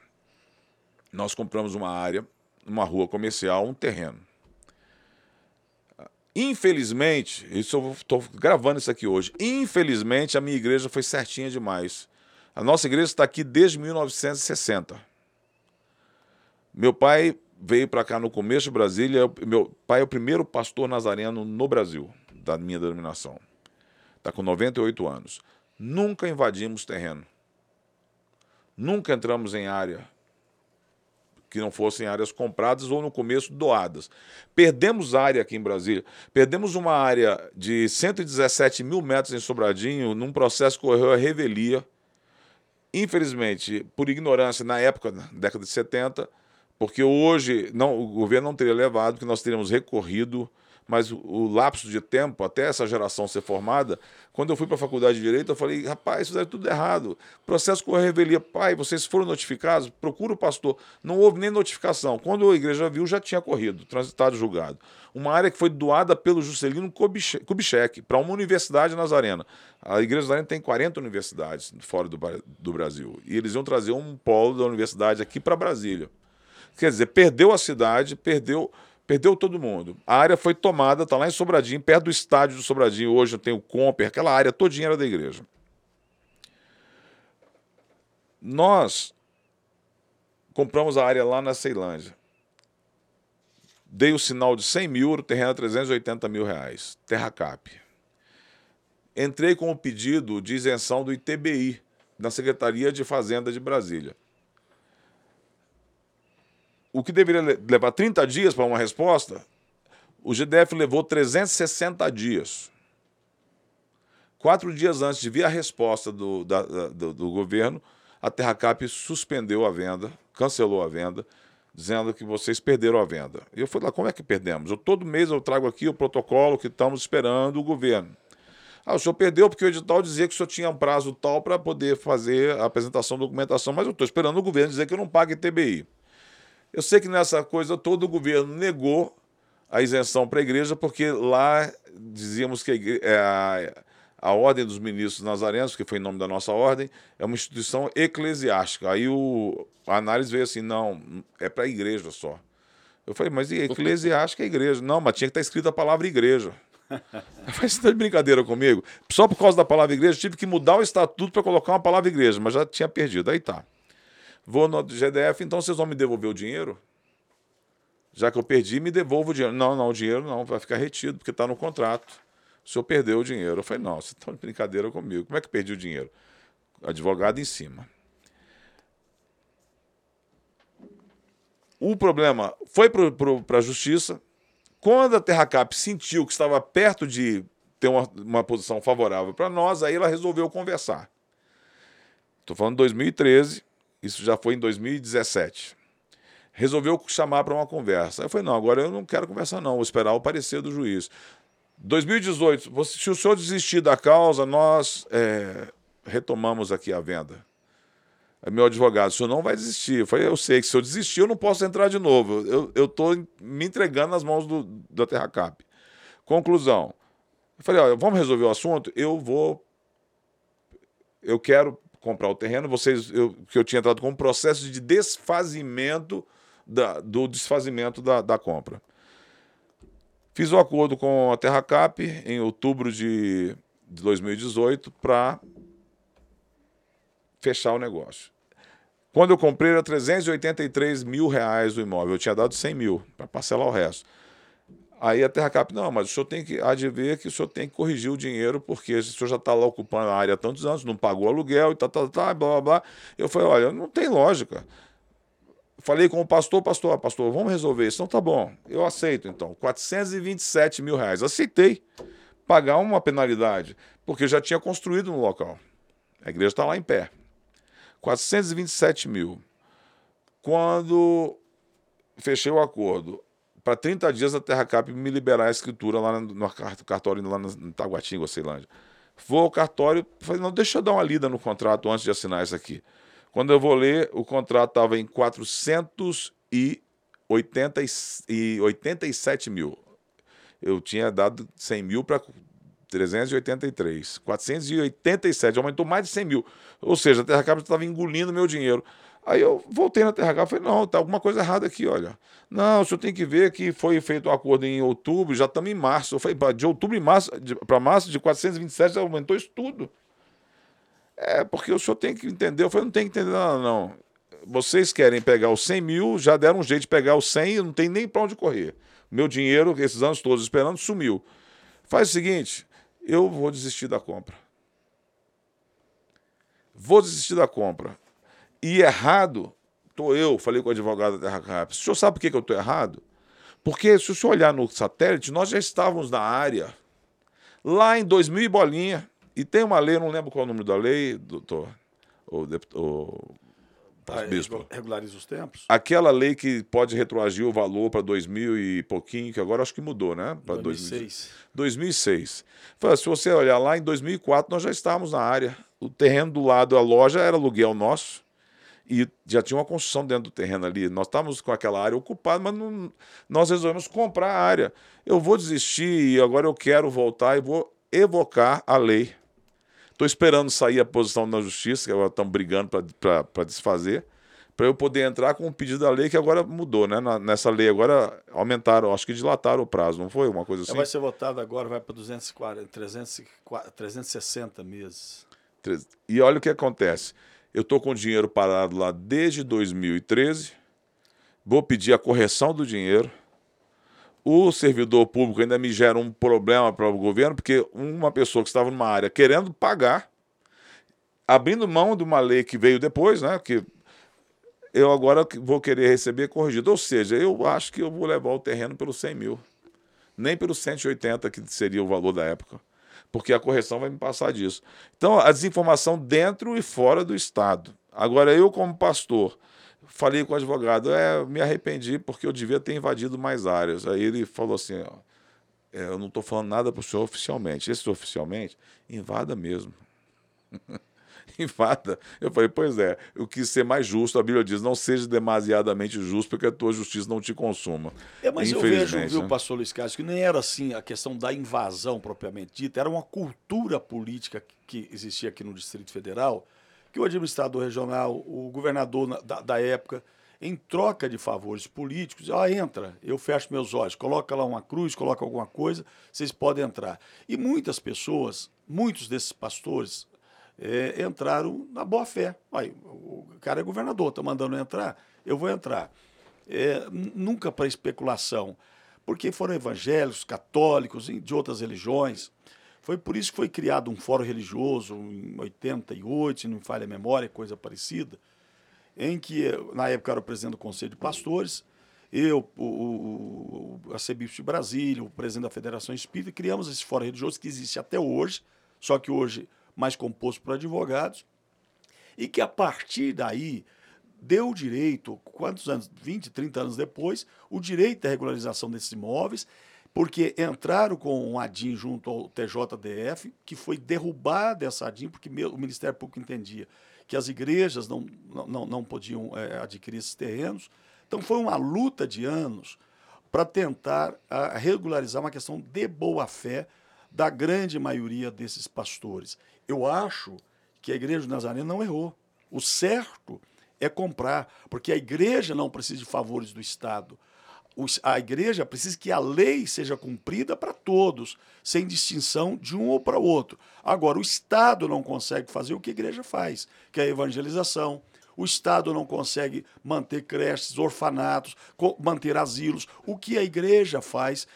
[SPEAKER 1] Nós compramos uma área numa rua comercial, um terreno. Infelizmente, isso eu estou gravando isso aqui hoje. Infelizmente, a minha igreja foi certinha demais. A nossa igreja está aqui desde 1960. Meu pai veio para cá no começo de Brasília. Meu pai é o primeiro pastor nazareno no Brasil, da minha denominação. Está com 98 anos. Nunca invadimos terreno. Nunca entramos em área que não fossem áreas compradas ou no começo doadas. Perdemos área aqui em Brasília. Perdemos uma área de 117 mil metros em Sobradinho num processo que ocorreu a revelia. Infelizmente, por ignorância na época, na década de 70, porque hoje não, o governo não teria levado, porque nós teríamos recorrido mas o, lapso de tempo, até essa geração ser formada, quando eu fui para a faculdade de Direito, eu falei, rapaz, fizeram tudo errado. Processo com a revelia, pai, vocês foram notificados? Procura o pastor. Não houve nem notificação. Quando a igreja viu, já tinha corrido, transitado julgado. Uma área que foi doada pelo Juscelino Kubitschek para uma universidade nazarena. A igreja nazarena tem 40 universidades fora do, do Brasil. E eles iam trazer um polo da universidade aqui para Brasília. Quer dizer, perdeu a cidade, perdeu Perdeu todo mundo. A área foi tomada, está lá em Sobradinho, perto do estádio do Sobradinho. Hoje tem o Comper, aquela área todinha era da igreja. Nós compramos a área lá na Ceilândia. Dei o sinal de 100 mil, o terreno é 380 mil reais. Terra Cap. Entrei com o pedido de isenção do ITBI, na Secretaria de Fazenda de Brasília o que deveria levar 30 dias para uma resposta, o GDF levou 360 dias. Quatro dias antes de vir a resposta do, da, do, do governo, a Terracap suspendeu a venda, cancelou a venda, dizendo que vocês perderam a venda. E eu falei lá, como é que perdemos? Eu, todo mês eu trago aqui o protocolo que estamos esperando o governo. Ah, o senhor perdeu porque o edital dizia que o senhor tinha um prazo tal para poder fazer a apresentação da documentação, mas eu estou esperando o governo dizer que eu não pague TBI. Eu sei que nessa coisa todo o governo negou a isenção para a igreja, porque lá dizíamos que a, igreja, é, a, a Ordem dos Ministros Nazarenos, que foi em nome da nossa ordem, é uma instituição eclesiástica. Aí o, a análise veio assim: não, é para a igreja só. Eu falei, mas eclesiástica é igreja. Não, mas tinha que estar escrita a palavra igreja. Falei, você está de brincadeira comigo? Só por causa da palavra igreja, tive que mudar o estatuto para colocar uma palavra igreja, mas já tinha perdido. Aí tá. Vou no GDF, então vocês vão me devolver o dinheiro? Já que eu perdi, me devolva o dinheiro. Não, não, o dinheiro não, vai ficar retido, porque está no contrato. O senhor perdeu o dinheiro. Eu falei, não, você está de brincadeira comigo. Como é que perdi o dinheiro? Advogado em cima. O problema foi para a justiça. Quando a Terracap sentiu que estava perto de ter uma, uma posição favorável para nós, aí ela resolveu conversar. Estou falando de 2013. Isso já foi em 2017. Resolveu chamar para uma conversa. Eu falei: não, agora eu não quero conversar, não, vou esperar o parecer do juiz. 2018, se o senhor desistir da causa, nós é, retomamos aqui a venda. É meu advogado, o senhor não vai desistir. Eu falei, eu sei que se eu desistir, eu não posso entrar de novo. Eu estou me entregando nas mãos do, da Terracap. Conclusão. Eu falei, olha, vamos resolver o assunto? Eu vou. Eu quero comprar o terreno, vocês eu, que eu tinha entrado com um processo de desfazimento da, do desfazimento da, da compra. Fiz um acordo com a Terracap em outubro de, de 2018 para fechar o negócio. Quando eu comprei era 383 mil reais o imóvel, eu tinha dado 100 mil para parcelar o resto. Aí a Terra Cap, não, mas o senhor tem que há de ver que o senhor tem que corrigir o dinheiro, porque o senhor já está lá ocupando a área há tantos anos, não pagou aluguel e tal, tal, tal, blá, blá, blá. Eu falei, olha, não tem lógica. Falei com o pastor, pastor, pastor, vamos resolver isso. Então tá bom, eu aceito então. 427 mil reais. Aceitei pagar uma penalidade, porque já tinha construído no local. A igreja está lá em pé. 427 mil. Quando fechei o acordo, para 30 dias a Terra Cap me liberar a escritura lá no, cartório lá no Taguatinga, Ceilândia. Vou ao cartório, falei, não, deixa eu dar uma lida no contrato antes de assinar isso aqui. Quando eu vou ler, o contrato estava em 487 mil. Eu tinha dado 100 mil para 383. 487, aumentou mais de 100 mil. Ou seja, a Terra Cap estava engolindo meu dinheiro. Aí eu voltei na TRH e falei, não, tá alguma coisa errada aqui, olha. Não, o senhor tem que ver que foi feito um acordo em outubro, já estamos em março. Eu falei, de outubro para março, de 427, aumentou isso tudo. É, porque o senhor tem que entender. Eu falei, não tem que entender, não, não. Vocês querem pegar os 100 mil, já deram um jeito de pegar os 100 e não tem nem para onde correr. Meu dinheiro, esses anos todos esperando, sumiu. Faz o seguinte, eu vou desistir da compra. Vou desistir da compra. E errado, estou eu, falei com o advogado da Terra Cap. O senhor sabe por que, que eu estou errado? Porque se o senhor olhar no satélite, nós já estávamos na área lá em 2000 e bolinha. E tem uma lei, não lembro qual é o número da lei, doutor, ou, ou
[SPEAKER 3] ah, bispo. Regulariza os tempos?
[SPEAKER 1] Aquela lei que pode retroagir o valor para 2000 e pouquinho, que agora acho que mudou, né?
[SPEAKER 3] Para 2006.
[SPEAKER 1] 2006. Se você olhar lá, em 2004 nós já estávamos na área. O terreno do lado da loja era aluguel nosso e já tinha uma construção dentro do terreno ali. Nós estávamos com aquela área ocupada, mas não, nós resolvemos comprar a área. Eu vou desistir e agora eu quero voltar e vou evocar a lei. Estou esperando sair a posição da justiça, que agora estão brigando para desfazer, para eu poder entrar com o pedido da lei que agora mudou, né? nessa lei agora aumentaram, acho que dilataram o prazo, não foi? Uma coisa assim?
[SPEAKER 3] Vai ser votado agora, vai para 360 meses.
[SPEAKER 1] E olha o que acontece. Eu estou com o dinheiro parado lá desde 2013. Vou pedir a correção do dinheiro. O servidor público ainda me gera um problema para o governo, porque uma pessoa que estava numa área querendo pagar, abrindo mão de uma lei que veio depois, né? Que eu agora vou querer receber corrigido. Ou seja, eu acho que eu vou levar o terreno pelos 100 mil. Nem pelos 180, que seria o valor da época porque a correção vai me passar disso. Então, a desinformação dentro e fora do Estado. Agora, eu, como pastor, falei com o advogado, é, me arrependi porque eu devia ter invadido mais áreas. Aí ele falou assim: ó, é, eu não estou falando nada para o senhor oficialmente. Esse oficialmente, invada mesmo. invada. Eu falei, pois é, eu quis ser mais justo. A Bíblia diz: não seja demasiadamente justo, porque a tua justiça não te consuma.
[SPEAKER 3] É, mas eu vejo, viu, né? pastor Luiz Carlos, que nem era assim a questão da invasão propriamente dita, era uma cultura política que existia aqui no Distrito Federal, que o administrador regional, o governador da, da época, em troca de favores políticos, ó, entra, eu fecho meus olhos, coloca lá uma cruz, coloca alguma coisa, vocês podem entrar. E muitas pessoas, muitos desses pastores, é, entraram na boa fé. Aí, o cara é governador, está mandando entrar, eu vou entrar. É, nunca para especulação, porque foram evangélicos, católicos, de outras religiões. Foi por isso que foi criado um fórum religioso em 88, se não me falha a memória, coisa parecida, em que, na época, era o presidente do Conselho de Pastores, eu, o, o, o arcebispo de Brasília, o presidente da Federação Espírita, criamos esse fórum religioso que existe até hoje, só que hoje mais composto por advogados, e que a partir daí deu o direito, quantos anos, 20, 30 anos depois, o direito à regularização desses imóveis, porque entraram com um ADIM junto ao TJDF, que foi derrubada essa ADIM, porque o Ministério Público entendia que as igrejas não, não, não podiam é, adquirir esses terrenos. Então foi uma luta de anos para tentar regularizar uma questão de boa-fé da grande maioria desses pastores. Eu acho que a igreja de Nazaré não errou. O certo é comprar, porque a igreja não precisa de favores do Estado. A igreja precisa que a lei seja cumprida para todos, sem distinção de um ou para outro. Agora, o Estado não consegue fazer o que a igreja faz, que é a evangelização. O Estado não consegue manter creches, orfanatos, manter asilos. O que a igreja faz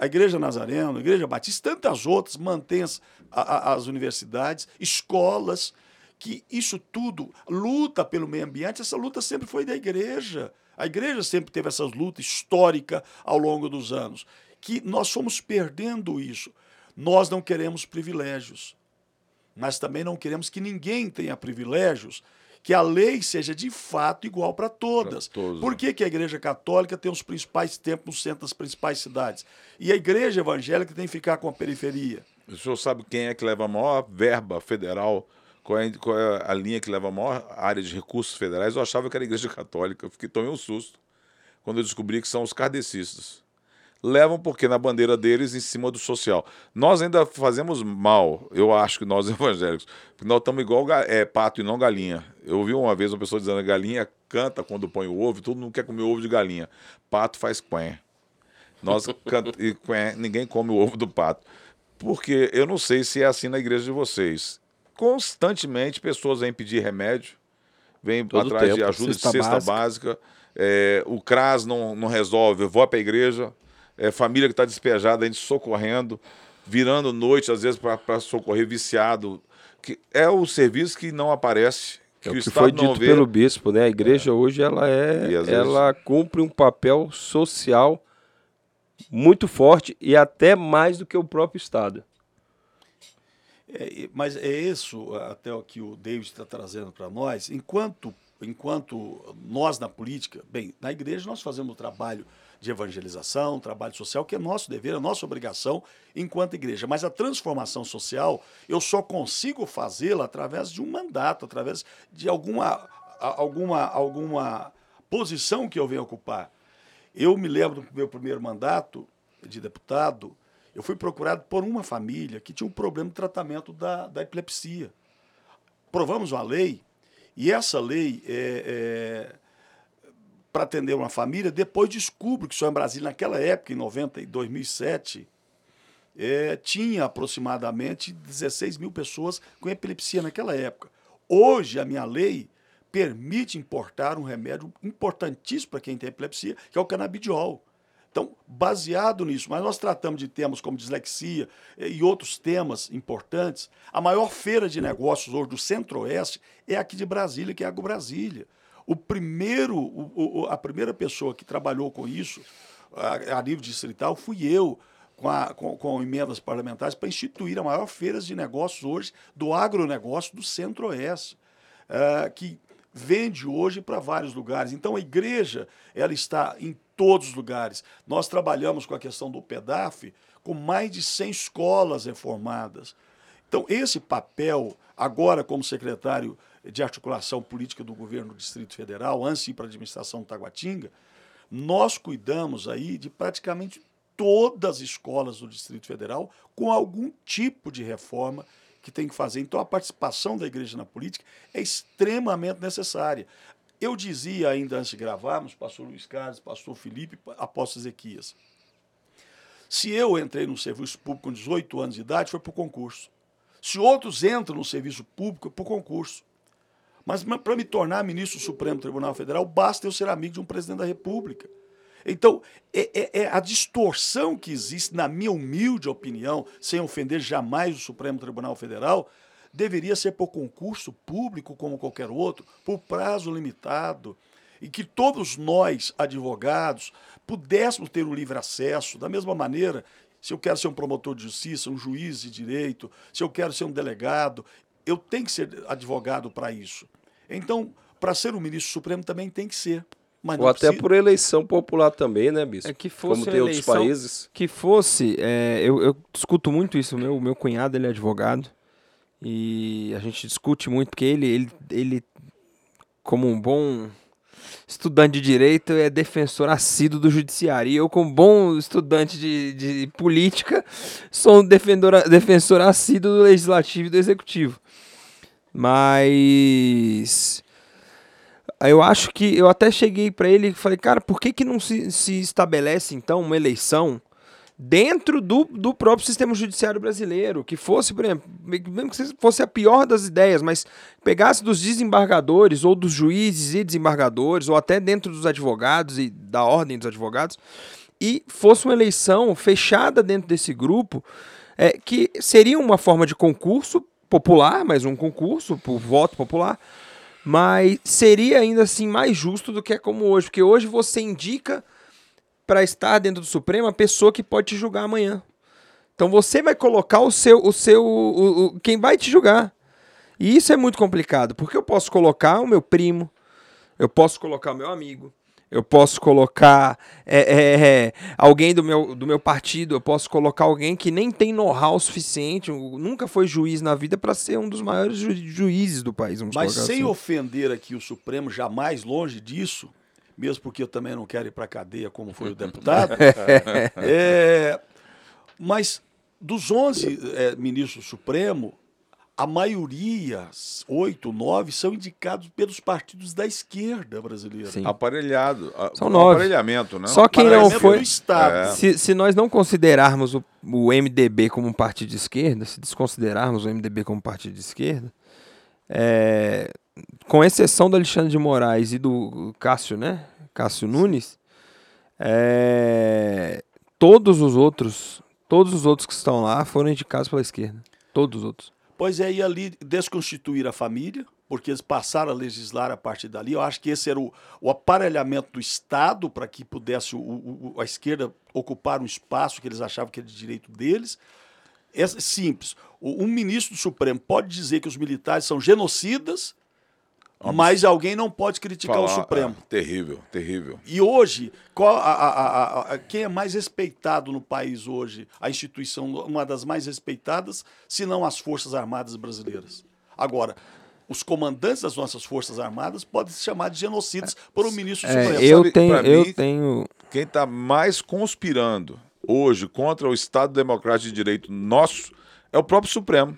[SPEAKER 3] a Igreja Nazarena, a Igreja Batista, tantas outras, mantém as, a, as universidades, escolas, que isso tudo luta pelo meio ambiente, essa luta sempre foi da igreja. A igreja sempre teve essas lutas históricas ao longo dos anos. Que nós fomos perdendo isso. Nós não queremos privilégios, mas também não queremos que ninguém tenha privilégios que a lei seja de fato igual para todas. todos, Por né? que, que a Igreja Católica tem os principais templos no centro das principais cidades? E a Igreja Evangélica tem que ficar com a periferia?
[SPEAKER 1] O senhor sabe quem é que leva a maior verba federal? Qual é, qual é a linha que leva a maior área de recursos federais? Eu achava que era a Igreja Católica. Eu fiquei, tomei um susto quando eu descobri que são os kardecistas. Levam porque na bandeira deles em cima do social. Nós ainda fazemos mal, eu acho que nós evangélicos, porque nós estamos igual é, pato e não galinha. Eu ouvi uma vez uma pessoa dizendo galinha canta quando põe o ovo, todo mundo quer comer ovo de galinha. Pato faz quen. Nós canta, e quen, ninguém come o ovo do pato. Porque eu não sei se é assim na igreja de vocês. Constantemente pessoas vêm pedir remédio, vêm Todo atrás tempo, de ajuda cesta de cesta básica. básica. É, o CRAS não, não resolve, vou para a igreja é, família que está despejada, a gente socorrendo, virando noite, às vezes, para socorrer viciado. Que é o serviço que não aparece.
[SPEAKER 2] Que é o, que foi dito vê. pelo bispo, né? A igreja é. hoje ela é, ela vezes... cumpre um papel social muito forte e até mais do que o próprio Estado.
[SPEAKER 3] É, mas é isso até o que o David está trazendo para nós. Enquanto, enquanto nós na política, bem, na igreja nós fazemos o trabalho de evangelização, trabalho social, que é nosso dever, é nossa obrigação enquanto igreja. Mas a transformação social eu só consigo fazê-la através de um mandato, através de alguma, alguma, alguma posição que eu venho ocupar. Eu me lembro do meu primeiro mandato de deputado, eu fui procurado por uma família que tinha um problema de tratamento da, da epilepsia. Provamos uma lei, e essa lei é, é para atender uma família, depois descubro que só em Brasília, naquela época, em 90 e 2007, é, tinha aproximadamente 16 mil pessoas com epilepsia naquela época. Hoje, a minha lei permite importar um remédio importantíssimo para quem tem epilepsia, que é o canabidiol. Então, baseado nisso, mas nós tratamos de temas como dislexia e outros temas importantes. A maior feira de negócios hoje do Centro-Oeste é aqui de Brasília, que é a Agro Brasília. O primeiro, o, o, a primeira pessoa que trabalhou com isso a, a nível distrital fui eu, com, a, com, com emendas parlamentares, para instituir a maior feira de negócios hoje do agronegócio do Centro-Oeste, uh, que vende hoje para vários lugares. Então a igreja ela está em todos os lugares. Nós trabalhamos com a questão do PEDAF com mais de 100 escolas reformadas. Então esse papel, agora como secretário de articulação política do governo do Distrito Federal, antes de ir para a administração do Taguatinga, nós cuidamos aí de praticamente todas as escolas do Distrito Federal com algum tipo de reforma que tem que fazer. Então, a participação da igreja na política é extremamente necessária. Eu dizia ainda antes de gravarmos, pastor Luiz Carlos, pastor Felipe, apóstolo Ezequias, se eu entrei no serviço público com 18 anos de idade, foi por concurso. Se outros entram no serviço público, é por concurso. Mas para me tornar ministro do Supremo Tribunal Federal, basta eu ser amigo de um presidente da República. Então, é, é, é, a distorção que existe, na minha humilde opinião, sem ofender jamais o Supremo Tribunal Federal, deveria ser por concurso público, como qualquer outro, por prazo limitado, e que todos nós, advogados, pudéssemos ter o livre acesso, da mesma maneira. Se eu quero ser um promotor de justiça, um juiz de direito, se eu quero ser um delegado, eu tenho que ser advogado para isso. Então, para ser um ministro supremo também tem que ser.
[SPEAKER 2] Ou até precisa... por eleição popular também, né, Bispo?
[SPEAKER 4] É que fosse Como tem outros países. Que fosse, é, eu, eu discuto muito isso, meu, meu cunhado ele é advogado, e a gente discute muito, porque ele, ele, ele como um bom estudante de direito, é defensor assíduo do judiciário. E eu, como bom estudante de, de política, sou um defensor, defensor assíduo do legislativo e do executivo. Mas eu acho que eu até cheguei para ele e falei, cara, por que, que não se, se estabelece então uma eleição dentro do, do próprio sistema judiciário brasileiro, que fosse, por exemplo, mesmo que fosse a pior das ideias, mas pegasse dos desembargadores ou dos juízes e desembargadores, ou até dentro dos advogados e da ordem dos advogados, e fosse uma eleição fechada dentro desse grupo, é, que seria uma forma de concurso popular, mais um concurso por voto popular, mas seria ainda assim mais justo do que é como hoje, porque hoje você indica para estar dentro do Supremo a pessoa que pode te julgar amanhã. Então você vai colocar o seu, o seu, o, o, quem vai te julgar. E isso é muito complicado, porque eu posso colocar o meu primo, eu posso colocar o meu amigo, eu posso colocar é, é, é, alguém do meu, do meu partido, eu posso colocar alguém que nem tem know-how suficiente, nunca foi juiz na vida para ser um dos maiores ju juízes do país.
[SPEAKER 3] Mas sem assim. ofender aqui o Supremo, jamais longe disso, mesmo porque eu também não quero ir para a cadeia como foi o deputado. é, mas dos 11 é, ministros do Supremo, a maioria, oito, nove, são indicados pelos partidos da esquerda brasileira.
[SPEAKER 1] Sim. Aparelhado.
[SPEAKER 4] São nove.
[SPEAKER 1] Aparelhamento, né?
[SPEAKER 4] Só quem não foi. Do
[SPEAKER 3] Estado. É.
[SPEAKER 4] Se, se nós não considerarmos o, o MDB como um partido de esquerda, se desconsiderarmos o MDB como partido de esquerda, é, com exceção do Alexandre de Moraes e do Cássio, né? Cássio Nunes, é, todos os outros, todos os outros que estão lá foram indicados pela esquerda. Todos os outros.
[SPEAKER 3] Pois é, e ali desconstituir a família, porque eles passaram a legislar a partir dali. Eu acho que esse era o, o aparelhamento do Estado para que pudesse o, o, a esquerda ocupar um espaço que eles achavam que era de direito deles. É simples. Um ministro do Supremo pode dizer que os militares são genocidas Vamos mas alguém não pode criticar falar, o Supremo.
[SPEAKER 1] É, terrível, terrível.
[SPEAKER 3] E hoje, qual a, a, a, quem é mais respeitado no país hoje? A instituição, uma das mais respeitadas, se não as Forças Armadas Brasileiras. Agora, os comandantes das nossas Forças Armadas podem se chamar de genocidas por um ministro
[SPEAKER 4] é,
[SPEAKER 3] supremo.
[SPEAKER 4] Eu Sabe, tenho, eu mim, tenho.
[SPEAKER 1] Quem está mais conspirando hoje contra o Estado Democrático de Direito nosso é o próprio Supremo.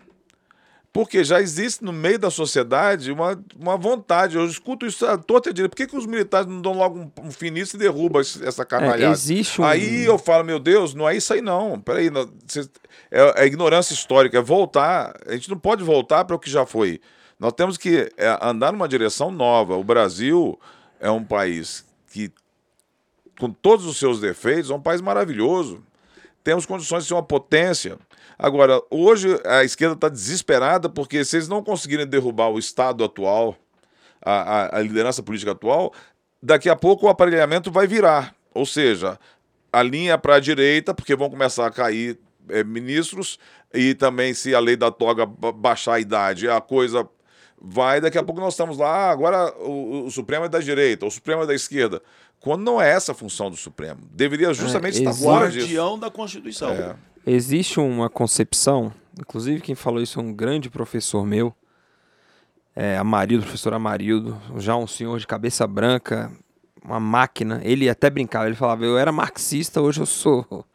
[SPEAKER 1] Porque já existe no meio da sociedade uma, uma vontade. Eu escuto isso a torta direita. Por que, que os militares não dão logo um, um fim nisso e derrubam essa carnalhada?
[SPEAKER 4] É, existe um...
[SPEAKER 1] Aí eu falo, meu Deus, não é isso aí não. Peraí, não, cê, é, é ignorância histórica, é voltar. A gente não pode voltar para o que já foi. Nós temos que é, andar numa direção nova. O Brasil é um país que, com todos os seus defeitos, é um país maravilhoso. Temos condições de ser uma potência. Agora, hoje a esquerda está desesperada porque se eles não conseguirem derrubar o Estado atual, a, a, a liderança política atual, daqui a pouco o aparelhamento vai virar. Ou seja, a linha para a direita, porque vão começar a cair é, ministros, e também se a lei da toga baixar a idade, a coisa vai, daqui a pouco nós estamos lá, ah, agora o, o, Supremo é da direita, o Supremo é da esquerda. Quando não é essa a função do Supremo. Deveria justamente é, estar
[SPEAKER 3] guardião da Constituição. É.
[SPEAKER 4] Existe uma concepção, inclusive quem falou isso é um grande professor meu, é, Amarildo, professor Amarildo, já um senhor de cabeça branca, uma máquina. Ele até brincava, ele falava, eu era marxista, hoje eu sou,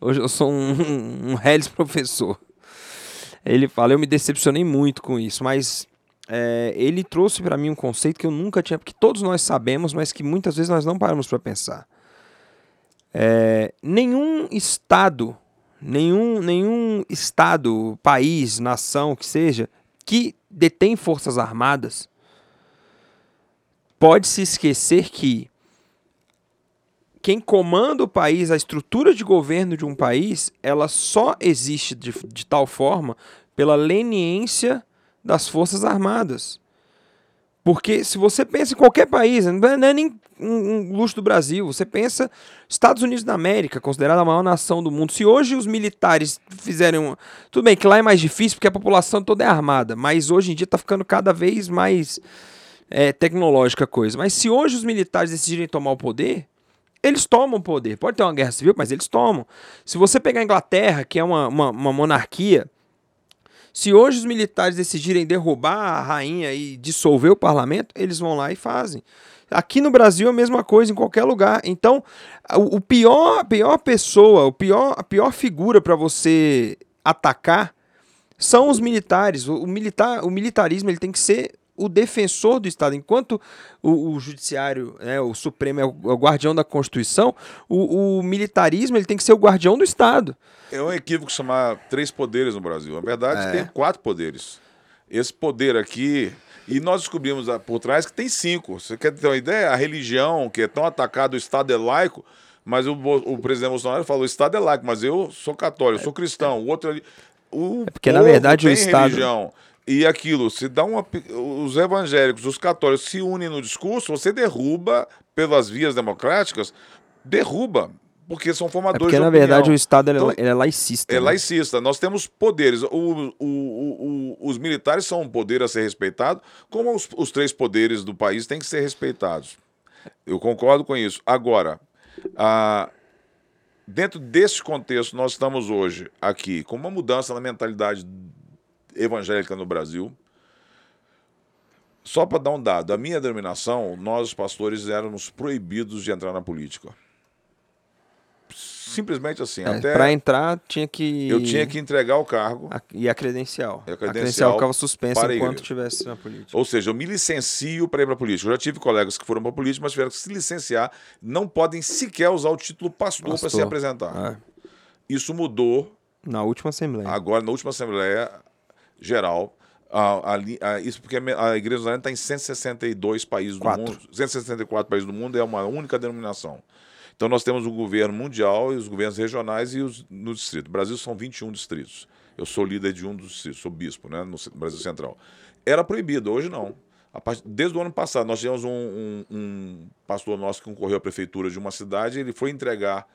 [SPEAKER 4] hoje eu sou um, um, um professor. Ele fala, eu me decepcionei muito com isso, mas é, ele trouxe para mim um conceito que eu nunca tinha, porque todos nós sabemos, mas que muitas vezes nós não paramos para pensar. É, nenhum Estado nenhum, nenhum estado, país, nação, que seja, que detém forças armadas, pode se esquecer que quem comanda o país, a estrutura de governo de um país, ela só existe de, de tal forma pela leniência das forças armadas. Porque se você pensa em qualquer país, não é nem um, luxo do Brasil, você pensa Estados Unidos da América, considerada a maior nação do mundo. Se hoje os militares fizerem um... Tudo bem que lá é mais difícil porque a população toda é armada, mas hoje em dia está ficando cada vez mais é, tecnológica a coisa. Mas se hoje os militares decidirem tomar o poder, eles tomam o poder. Pode ter uma guerra civil, mas eles tomam. Se você pegar a Inglaterra, que é uma, uma, uma monarquia se hoje os militares decidirem derrubar a rainha e dissolver o parlamento, eles vão lá e fazem. Aqui no Brasil é a mesma coisa em qualquer lugar. Então, o, pior, a pior pessoa, o pior, a pior figura para você atacar são os militares. O, militar, o militarismo ele tem que ser o defensor do Estado. Enquanto o, o judiciário, né, o Supremo é o, é o, guardião da Constituição, o, o militarismo ele tem que ser o guardião do Estado.
[SPEAKER 1] É um equívoco chamar três poderes no Brasil. Na verdade, é. tem quatro poderes. Esse poder aqui. E nós descobrimos por trás que tem cinco. Você quer ter uma ideia? A religião, que é tão atacada, o Estado é laico, mas o, o presidente Bolsonaro falou: o Estado é laico, mas eu sou católico, eu sou cristão. O outro ali. O
[SPEAKER 4] é porque, na verdade, o Estado.
[SPEAKER 1] Religião. E aquilo, se dá uma. Os evangélicos, os católicos se unem no discurso, você derruba, pelas vias democráticas, derruba porque são formadores é
[SPEAKER 4] porque, na verdade, o Estado então, é laicista.
[SPEAKER 1] É né? laicista. Nós temos poderes. O, o, o, os militares são um poder a ser respeitado, como os, os, três poderes do país têm que ser respeitados. Eu concordo com isso. Agora, a, dentro desse contexto, nós estamos hoje aqui com uma mudança na mentalidade evangélica no Brasil. Só para dar um dado, a minha denominação, nós os pastores éramos proibidos de entrar na política. Simplesmente assim.
[SPEAKER 4] É,
[SPEAKER 1] até
[SPEAKER 4] Pra entrar, tinha que.
[SPEAKER 1] eu tinha que entregar o cargo.
[SPEAKER 4] A- E a credencial.
[SPEAKER 1] E a
[SPEAKER 4] a
[SPEAKER 1] credencial
[SPEAKER 4] credencial ficava suspensa
[SPEAKER 1] para
[SPEAKER 4] enquanto estivesse na política.
[SPEAKER 1] Ou seja, eu me licencio para ir para a política. Eu já tive colegas que foram para a política, mas tiveram que se licenciar. Não podem sequer usar o título pastor para se
[SPEAKER 4] Pastor.
[SPEAKER 1] apresentar.
[SPEAKER 4] Ah,
[SPEAKER 1] Isso mudou
[SPEAKER 4] na última assembleia.
[SPEAKER 1] agora na última Assembleia Geral. A, a a- isso porque a Igreja Zona está em 162 países
[SPEAKER 4] Quatro.
[SPEAKER 1] do mundo. 164 países do mundo é uma única denominação. Então nós temos o governo mundial e os governos regionais e os no distrito. Brasil são 21 distritos. Eu sou líder de um dos distritos, sou bispo, né, no Brasil Central. Era proibido, hoje não. A part- Desde o ano passado, nós tivemos um, um- um pastor nosso que concorreu à prefeitura de uma cidade, ele foi entregar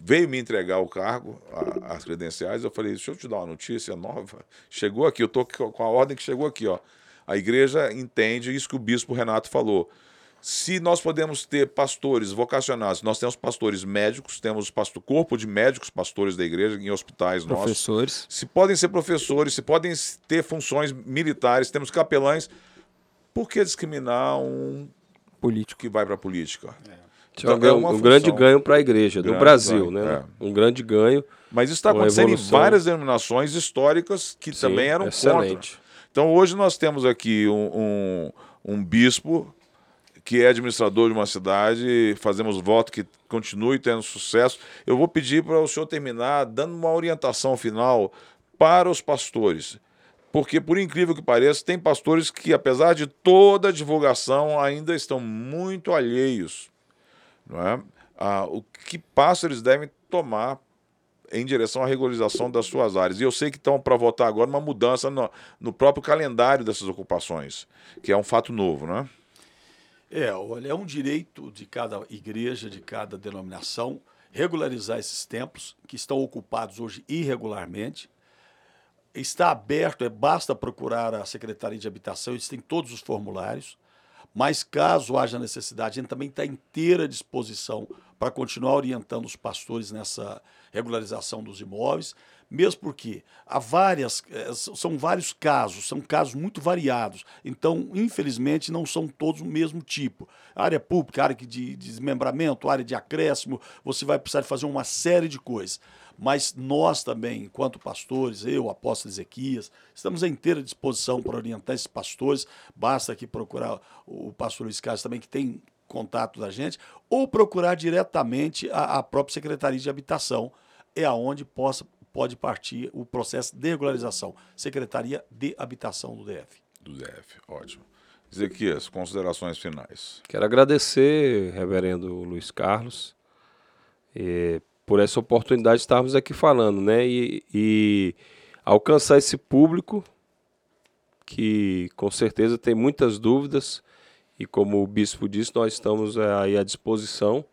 [SPEAKER 1] veio me entregar o cargo, a- as credenciais, eu falei, deixa eu te dar uma notícia nova. Chegou aqui, eu estou com a ordem que chegou aqui, ó. A igreja entende isso que o bispo Renato falou. Se nós podemos ter pastores vocacionados, nós temos pastores médicos, temos pasto, corpo de médicos pastores da igreja em hospitais nossos.
[SPEAKER 4] Professores.
[SPEAKER 1] Se podem ser professores, se podem ter funções militares, temos capelães, por que discriminar um
[SPEAKER 4] Político.
[SPEAKER 1] que vai para a política?
[SPEAKER 2] É
[SPEAKER 1] Então, é
[SPEAKER 2] um grande ganho para a igreja, do
[SPEAKER 1] Grande
[SPEAKER 2] Brasil,
[SPEAKER 1] ganho,
[SPEAKER 2] né?
[SPEAKER 1] é.
[SPEAKER 2] Um grande ganho.
[SPEAKER 1] Mas isso está acontecendo
[SPEAKER 2] evolução.
[SPEAKER 1] em várias denominações históricas que
[SPEAKER 2] Sim,
[SPEAKER 1] também eram
[SPEAKER 2] excelente.
[SPEAKER 1] contra. Então hoje nós temos aqui um, um, um bispo que é administrador de uma cidade, fazemos voto que continue tendo sucesso. Eu vou pedir para o senhor terminar dando uma orientação final para os pastores. Porque, por incrível que pareça, tem pastores que, apesar de toda a divulgação, ainda estão muito alheios. Não é? Ah, o que passo eles devem tomar em direção à regularização das suas áreas. E eu sei que estão para votar agora uma mudança no, no próprio calendário dessas ocupações, que é um fato novo, né?
[SPEAKER 3] É, olha, é um direito de cada igreja, de cada denominação, regularizar esses templos que estão ocupados hoje irregularmente. Está aberto, é, basta procurar a Secretaria de Habitação, eles têm todos os formulários. Mas caso haja necessidade, a gente também está inteira à disposição para continuar orientando os pastores nessa regularização dos imóveis, mesmo porque há várias, eh, são vários casos, são casos muito variados. Então, infelizmente, não são todos o mesmo tipo. Área pública, área de desmembramento, área de acréscimo, você vai precisar fazer uma série de coisas. Mas nós também, enquanto pastores, eu, apóstolo Ezequias, estamos à inteira disposição para orientar esses pastores. Basta aqui procurar o pastor Luiz Carlos também, que tem contato da gente, ou procurar diretamente a, a própria Secretaria de Habitação, é aonde possa, pode partir o processo de regularização. Secretaria de Habitação do DF.
[SPEAKER 1] Do DF, ótimo. Ezequias, considerações finais.
[SPEAKER 2] Quero agradecer, reverendo Luiz Carlos, eh, por essa oportunidade de estarmos aqui falando, né? E, e alcançar esse público que com certeza tem muitas dúvidas e como o bispo disse, nós estamos eh, aí à disposição.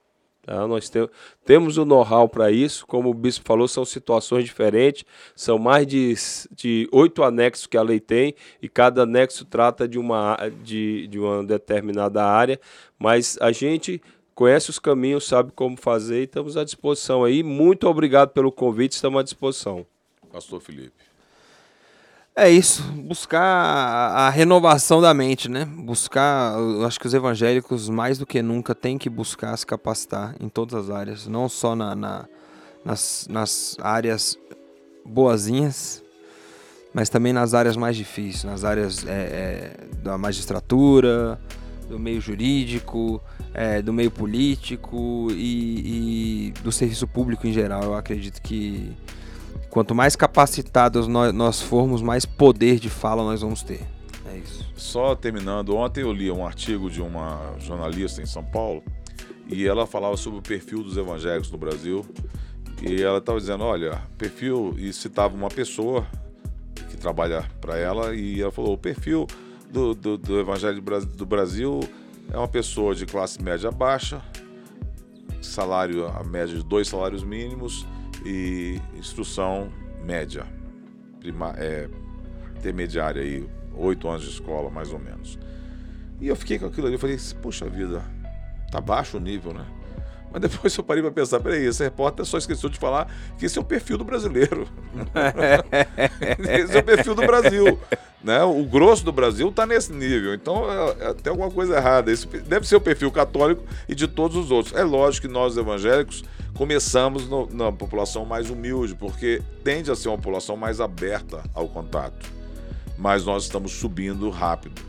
[SPEAKER 2] Tá? Nós te- temos o know-how para isso, como o bispo falou, são situações diferentes, são mais de, de oito anexos que a lei tem, e cada anexo trata de uma, de, de uma determinada área, mas a gente conhece os caminhos, sabe como fazer e estamos à disposição aí. Muito obrigado pelo convite, estamos à disposição.
[SPEAKER 1] Pastor Felipe.
[SPEAKER 4] É isso, buscar a, renovação da mente, né? Buscar, eu acho que os evangélicos mais do que nunca têm que buscar se capacitar em todas as áreas, não só na, na- nas, nas áreas boazinhas, mas também nas áreas mais difíceis, nas áreas é, é, da magistratura, do meio jurídico, é, do meio político e, e do serviço público em geral. Eu acredito que quanto mais capacitados nós, nós formos, mais poder de fala nós vamos ter. É isso.
[SPEAKER 1] Só terminando, ontem eu li um artigo de uma jornalista em São Paulo e ela falava sobre o perfil dos evangélicos no Brasil. E ela estava dizendo: olha, perfil, e citava uma pessoa que trabalha para ela, e ela falou: o perfil do, do, do evangelho do Bra- do Brasil é uma pessoa de classe média baixa, salário, a média de dois salários mínimos e instrução média, prima, é, intermediária aí, oito anos de escola, mais ou menos. E eu fiquei com aquilo ali, eu falei, puxa vida, tá baixo o nível, né? Mas depois eu parei para pensar, peraí, esse repórter só esqueceu de falar que esse é o perfil do brasileiro. esse é o perfil do Brasil. Né? O grosso do Brasil está nesse nível. Então é, é, tem alguma coisa errada. Esse deve ser o perfil católico e de todos os outros. É lógico que nós evangélicos começamos no, na população mais humilde, porque tende a ser uma população mais aberta ao contato. Mas nós estamos subindo rápido.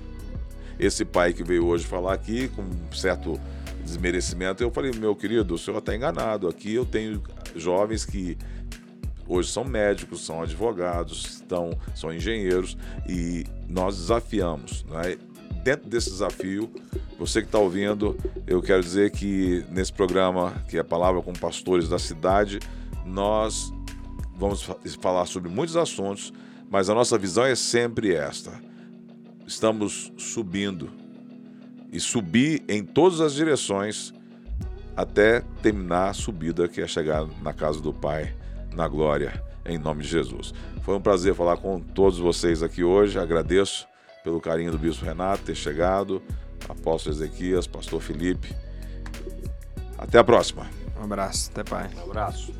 [SPEAKER 1] Esse pai que veio hoje falar aqui, com um certo desmerecimento. Eu falei, meu querido, o senhor está enganado. Aqui eu tenho jovens que hoje são médicos, são advogados, estão, são engenheiros e nós desafiamos. Né? Dentro desse desafio, você que está ouvindo, eu quero dizer que nesse programa, que é a Palavra com Pastores da Cidade, nós vamos falar sobre muitos assuntos, mas a nossa visão é sempre esta. Estamos subindo e subir em todas as direções até terminar a subida que é chegar na casa do Pai, na glória, em nome de Jesus. Foi um prazer falar com todos vocês aqui hoje. Agradeço pelo carinho do Bispo Renato ter chegado, apóstolo Ezequias, pastor Felipe. Até a próxima.
[SPEAKER 4] Um abraço, até pai.
[SPEAKER 2] Um abraço.